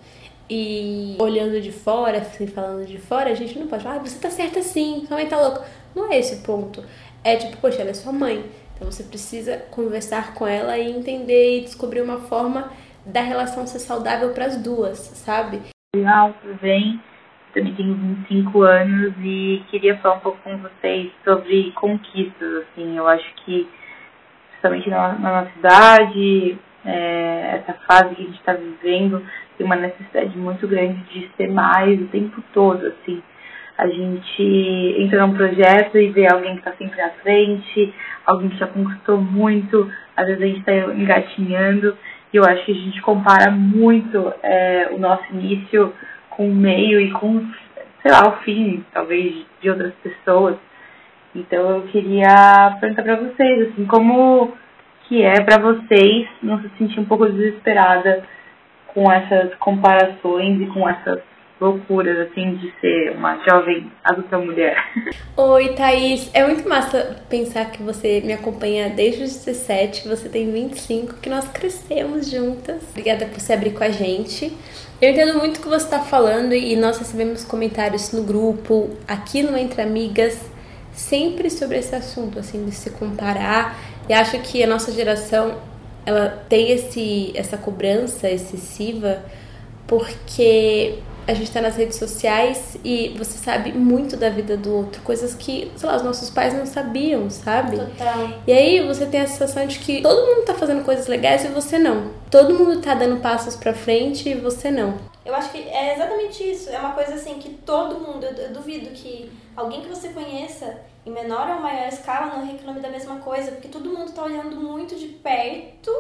A: E olhando de fora, assim, falando de fora, a gente não pode falar, ah, você tá certa sim, sua mãe tá louca. Não é esse o ponto. É tipo, poxa, ela é sua mãe. Então você precisa conversar com ela e entender e descobrir uma forma da relação ser saudável para as duas, sabe?
D: Legal, tudo bem? Também tenho 25 anos e queria falar um pouco com vocês sobre conquistas, assim, eu acho que principalmente na, na nossa cidade, é, essa fase que a gente está vivendo, tem uma necessidade muito grande de ser mais o tempo todo, assim. A gente entra num projeto e vê alguém que está sempre à frente, alguém que já conquistou muito, às vezes a gente está engatinhando, eu acho que a gente compara muito é, o nosso início com o meio e com, sei lá, o fim, talvez, de outras pessoas. Então eu queria perguntar para vocês, assim, como que é para vocês não se sentir um pouco desesperada com essas comparações e com essas loucuras, assim, de ser uma jovem adulta mulher.
A: Oi, Thaís. É muito massa pensar que você me acompanha desde os 17, que você tem 25, que nós crescemos juntas. Obrigada por se abrir com a gente. Eu entendo muito o que você está falando e nós recebemos comentários no grupo, aqui no Entre Amigas, sempre sobre esse assunto, assim, de se comparar, E acho que a nossa geração ela tem esse essa cobrança excessiva porque a gente tá nas redes sociais e você sabe muito da vida do outro, coisas que, sei lá, os nossos pais não sabiam, sabe?
B: Total.
A: E aí você tem a sensação de que todo mundo tá fazendo coisas legais e você não. Todo mundo tá dando passos pra frente e você não.
B: Eu acho que é exatamente isso. É uma coisa assim que todo mundo, eu, eu duvido que alguém que você conheça em menor ou maior escala não reclame da mesma coisa, porque todo mundo tá olhando muito de perto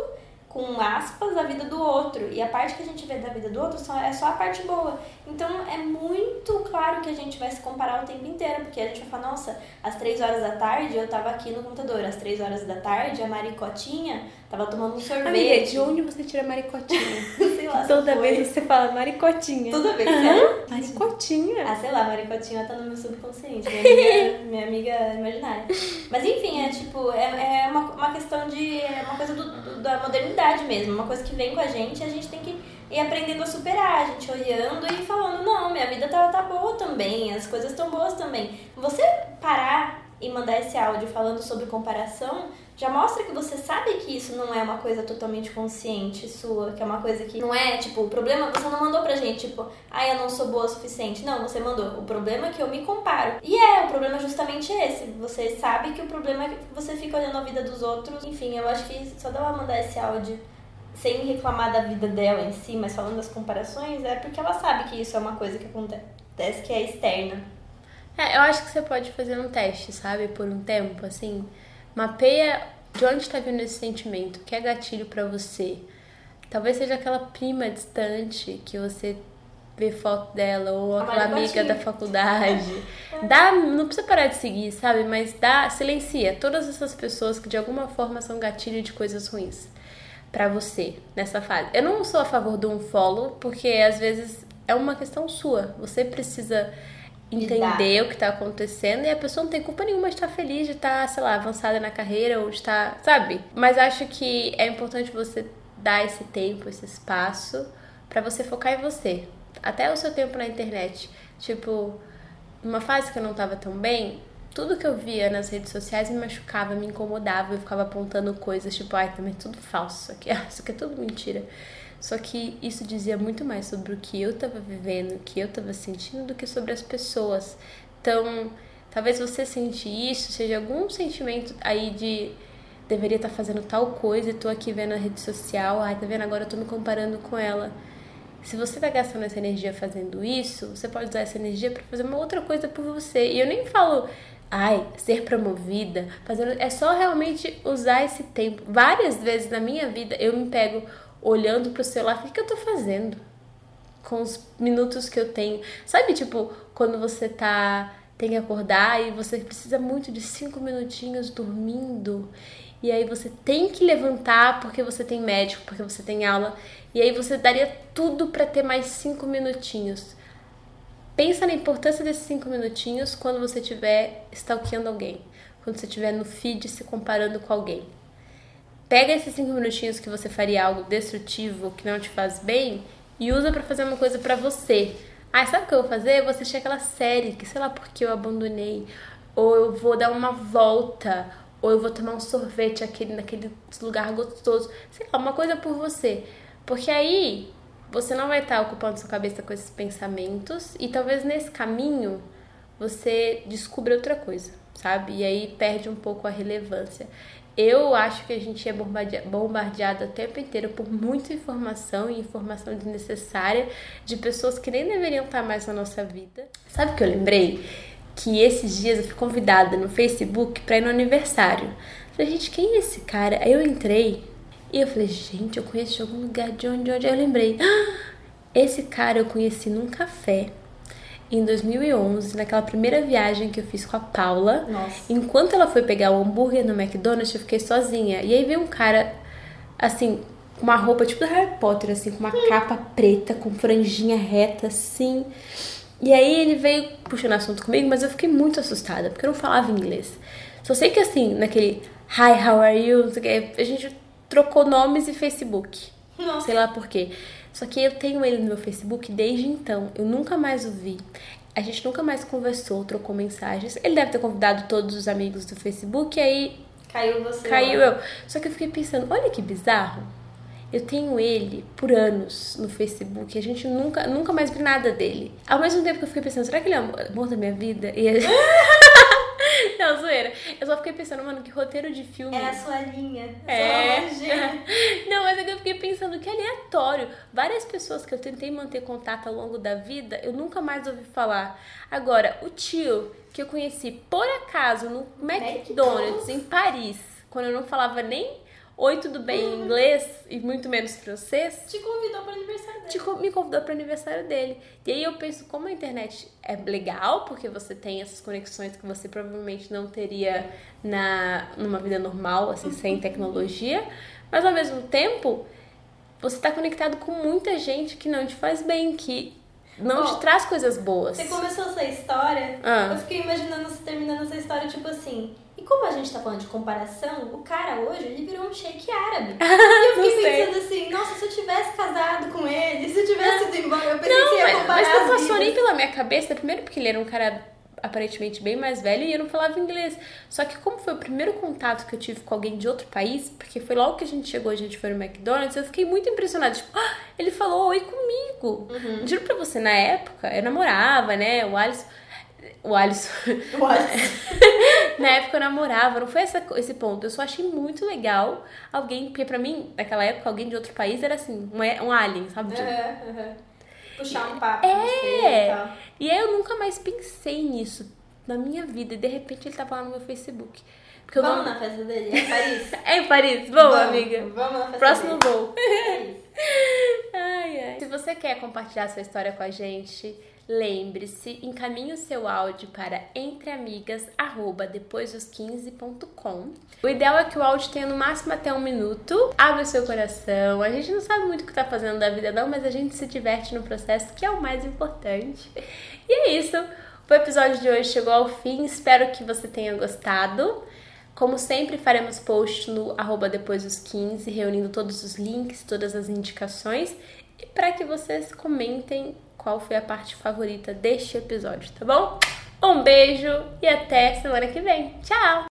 B: com aspas, a vida do outro. E a parte que a gente vê da vida do outro só, é só a parte boa. Então é muito claro que a gente vai se comparar o tempo inteiro, porque a gente vai falar, nossa, às três horas da tarde eu tava aqui no computador, às três horas da tarde a Maricotinha tava tomando um sorvete.
A: Amiga, de onde você tira maricotinha?
B: sei lá,
A: Toda
B: foi.
A: vez você fala maricotinha.
B: Toda vez, sério?
A: Maricotinha.
B: Ah, sei lá, Maricotinha tá no meu subconsciente, minha amiga, minha amiga imaginária. Mas enfim, é tipo, é, é uma, uma questão de. É uma coisa do, do- da modernidade mesmo, uma coisa que vem com a gente e a gente tem que ir aprendendo a superar, a gente olhando e falando, não, minha vida tá, tá boa também, as coisas estão boas também. Você parar e mandar esse áudio falando sobre comparação já mostra que você sabe que isso não é uma coisa totalmente consciente sua, que é uma coisa que não é, tipo, o problema você não mandou pra gente, tipo, ah, eu não sou boa o suficiente. Não, você mandou. O problema é que eu me comparo. E é, o problema é justamente esse. Você sabe que o problema é que você fica olhando a vida dos outros. Enfim, eu acho que só dela mandar esse áudio sem reclamar da vida dela em si, mas falando das comparações, é porque ela sabe que isso é uma coisa que acontece, que é externa.
A: É, eu acho que você pode fazer um teste, sabe? Por um tempo, assim. Mapeia de onde tá vindo esse sentimento, o que é gatilho pra você. Talvez seja aquela prima distante que você vê foto dela, ou aquela amiga da faculdade. Dá, não precisa parar de seguir, sabe? Mas dá, silencia todas essas pessoas que de alguma forma são gatilho de coisas ruins pra você nessa fase. Eu não sou a favor do unfollow, porque às vezes é uma questão sua. Você precisa entender o que tá acontecendo e a pessoa não tem culpa nenhuma de estar feliz, de estar, sei lá, avançada na carreira ou de estar, sabe? Mas acho que é importante você dar esse tempo, esse espaço pra você focar em você. Até o seu tempo na internet. Tipo, numa fase que eu não tava tão bem, tudo que eu via nas redes sociais me machucava, me incomodava, eu ficava apontando coisas, tipo, ai, também é tudo falso, aqui, ah, isso aqui é tudo mentira. Só que isso dizia muito mais sobre o que eu tava vivendo, o que eu tava sentindo, do que sobre as pessoas. Então, talvez você sentir isso seja algum sentimento aí de deveria estar fazendo tal coisa e tô aqui vendo a rede social, ai, tá vendo? Agora eu tô me comparando com ela. Se você tá gastando essa energia fazendo isso, você pode usar essa energia para fazer uma outra coisa por você. E eu nem falo, ai, ser promovida, fazendo, é só realmente usar esse tempo. Várias vezes na minha vida eu me pego olhando pro celular, o que, que eu tô fazendo? Com os minutos que eu tenho. Sabe, tipo, quando você tá tem que acordar e você precisa muito de cinco minutinhos dormindo. E aí você tem que levantar porque você tem médico, porque você tem aula. E aí você daria tudo para ter mais cinco minutinhos. Pensa na importância desses cinco minutinhos quando você estiver stalkeando alguém. Quando você estiver no feed se comparando com alguém. Pega esses cinco minutinhos que você faria algo destrutivo, que não te faz bem, e usa para fazer uma coisa para você. Ah, sabe o que eu vou fazer? Eu vou assistir aquela série que sei lá porque eu abandonei. Ou eu vou dar uma volta. Ou eu vou tomar um sorvete aquele, naquele lugar gostoso. Sei lá, uma coisa por você. Porque aí você não vai estar ocupando sua cabeça com esses pensamentos. E talvez nesse caminho você descubra outra coisa, sabe? E aí perde um pouco a relevância. Eu acho que a gente é bombardeado, o tempo inteiro por muita informação e informação desnecessária de pessoas que nem deveriam estar mais na nossa vida. Sabe o que eu lembrei? Que esses dias eu fui convidada no Facebook para ir no aniversário. Falei, gente, quem é esse cara? Aí eu entrei e eu falei, gente, eu conheço de algum lugar, de onde, de onde? Aí eu lembrei, ah, esse cara eu conheci num café em 2011, naquela primeira viagem que eu fiz com a Paula.
B: Nossa.
A: Enquanto ela foi pegar o hambúrguer no McDonald's, eu fiquei sozinha. E aí veio um cara, assim, com uma roupa tipo do Harry Potter, assim, com uma capa preta, com franjinha reta, assim. E aí ele veio puxando assunto comigo, mas eu fiquei muito assustada, porque eu não falava inglês. Só sei que, assim, naquele Hi, how are you? A gente trocou nomes e Facebook.
B: Nossa.
A: Sei lá por quê. Só que eu tenho ele no meu Facebook desde então. Eu nunca mais o vi. A gente nunca mais conversou, trocou mensagens. Ele deve ter convidado todos os amigos do Facebook e aí
B: Caiu você.
A: Caiu eu. Só que eu fiquei pensando, olha que bizarro. Eu tenho ele por anos no Facebook. A gente nunca, nunca mais viu nada dele. Ao mesmo tempo que eu fiquei pensando, será que ele é o amor da minha vida? E Não, zoeira. Eu só fiquei pensando, mano, que roteiro de filme.
B: É a sua linha.
A: É.
B: Sua.
A: Não, mas é que eu fiquei pensando que aleatório. Várias pessoas que eu tentei manter contato ao longo da vida, eu nunca mais ouvi falar. Agora, o tio que eu conheci por acaso no McDonald's,
B: McDonald's.
A: em Paris, quando eu não falava nem oi, tudo bem em inglês e muito menos francês,
B: Te convidou pro aniversário dele.
A: te me convidou para o aniversário dele. E aí eu penso como a internet é legal, porque você tem essas conexões que você provavelmente não teria na numa vida normal, assim, sem tecnologia, mas ao mesmo tempo você está conectado com muita gente que não te faz bem, que não te traz coisas boas.
B: Você começou essa história,
A: Ah.
B: eu fiquei imaginando você terminando essa história, tipo assim. E como a gente tá falando de comparação, o cara hoje, ele virou um shake árabe. E eu
A: Não
B: fiquei
A: sei.
B: pensando assim, nossa, se eu tivesse casado com ele, se eu tivesse ido embora, eu pensei
A: Não,
B: que ia
A: mas,
B: comparar
A: mas não
B: as
A: passou nem pela minha cabeça. Primeiro porque ele era um cara aparentemente bem mais velho e eu não falava inglês. Só que como foi o primeiro contato que eu tive com alguém de outro país, porque foi logo que a gente chegou, a gente foi no McDonald's, eu fiquei muito impressionada. Tipo, ah, ele falou oi comigo.
B: Uhum.
A: Juro pra você, na época, eu namorava, né? O Alisson... O Alisson... na época eu namorava, não foi essa, esse ponto. Eu só achei muito legal alguém, porque pra mim, naquela época, alguém de outro país era assim, um, um alien, sabe?
B: Aham, aham. Puxar um papo você e tal.
A: E aí eu nunca mais pensei nisso na minha vida. E de repente ele tava lá no meu Facebook. Porque
B: Vamos
A: não...
B: na festa dele? É em Paris?
A: É em Paris? Vamos, amiga.
B: Vamos na festa
A: Próximo
B: dele.
A: voo.
B: É.
A: Ai, ai. Se você quer compartilhar sua história com a gente, lembre-se, encaminhe o seu áudio para entreamigas@depoisdos15.com. O ideal é que o áudio tenha no máximo até um minuto. Abre o seu coração. A gente não sabe muito o que tá fazendo da vida não, mas a gente se diverte no processo, que é o mais importante. E é isso. O episódio de hoje chegou ao fim. Espero que você tenha gostado. Como sempre, faremos post no arroba depois dos 15, reunindo todos os links, todas as indicações, e para que vocês comentem qual foi a parte favorita deste episódio, tá bom? Um beijo e até semana que vem. Tchau!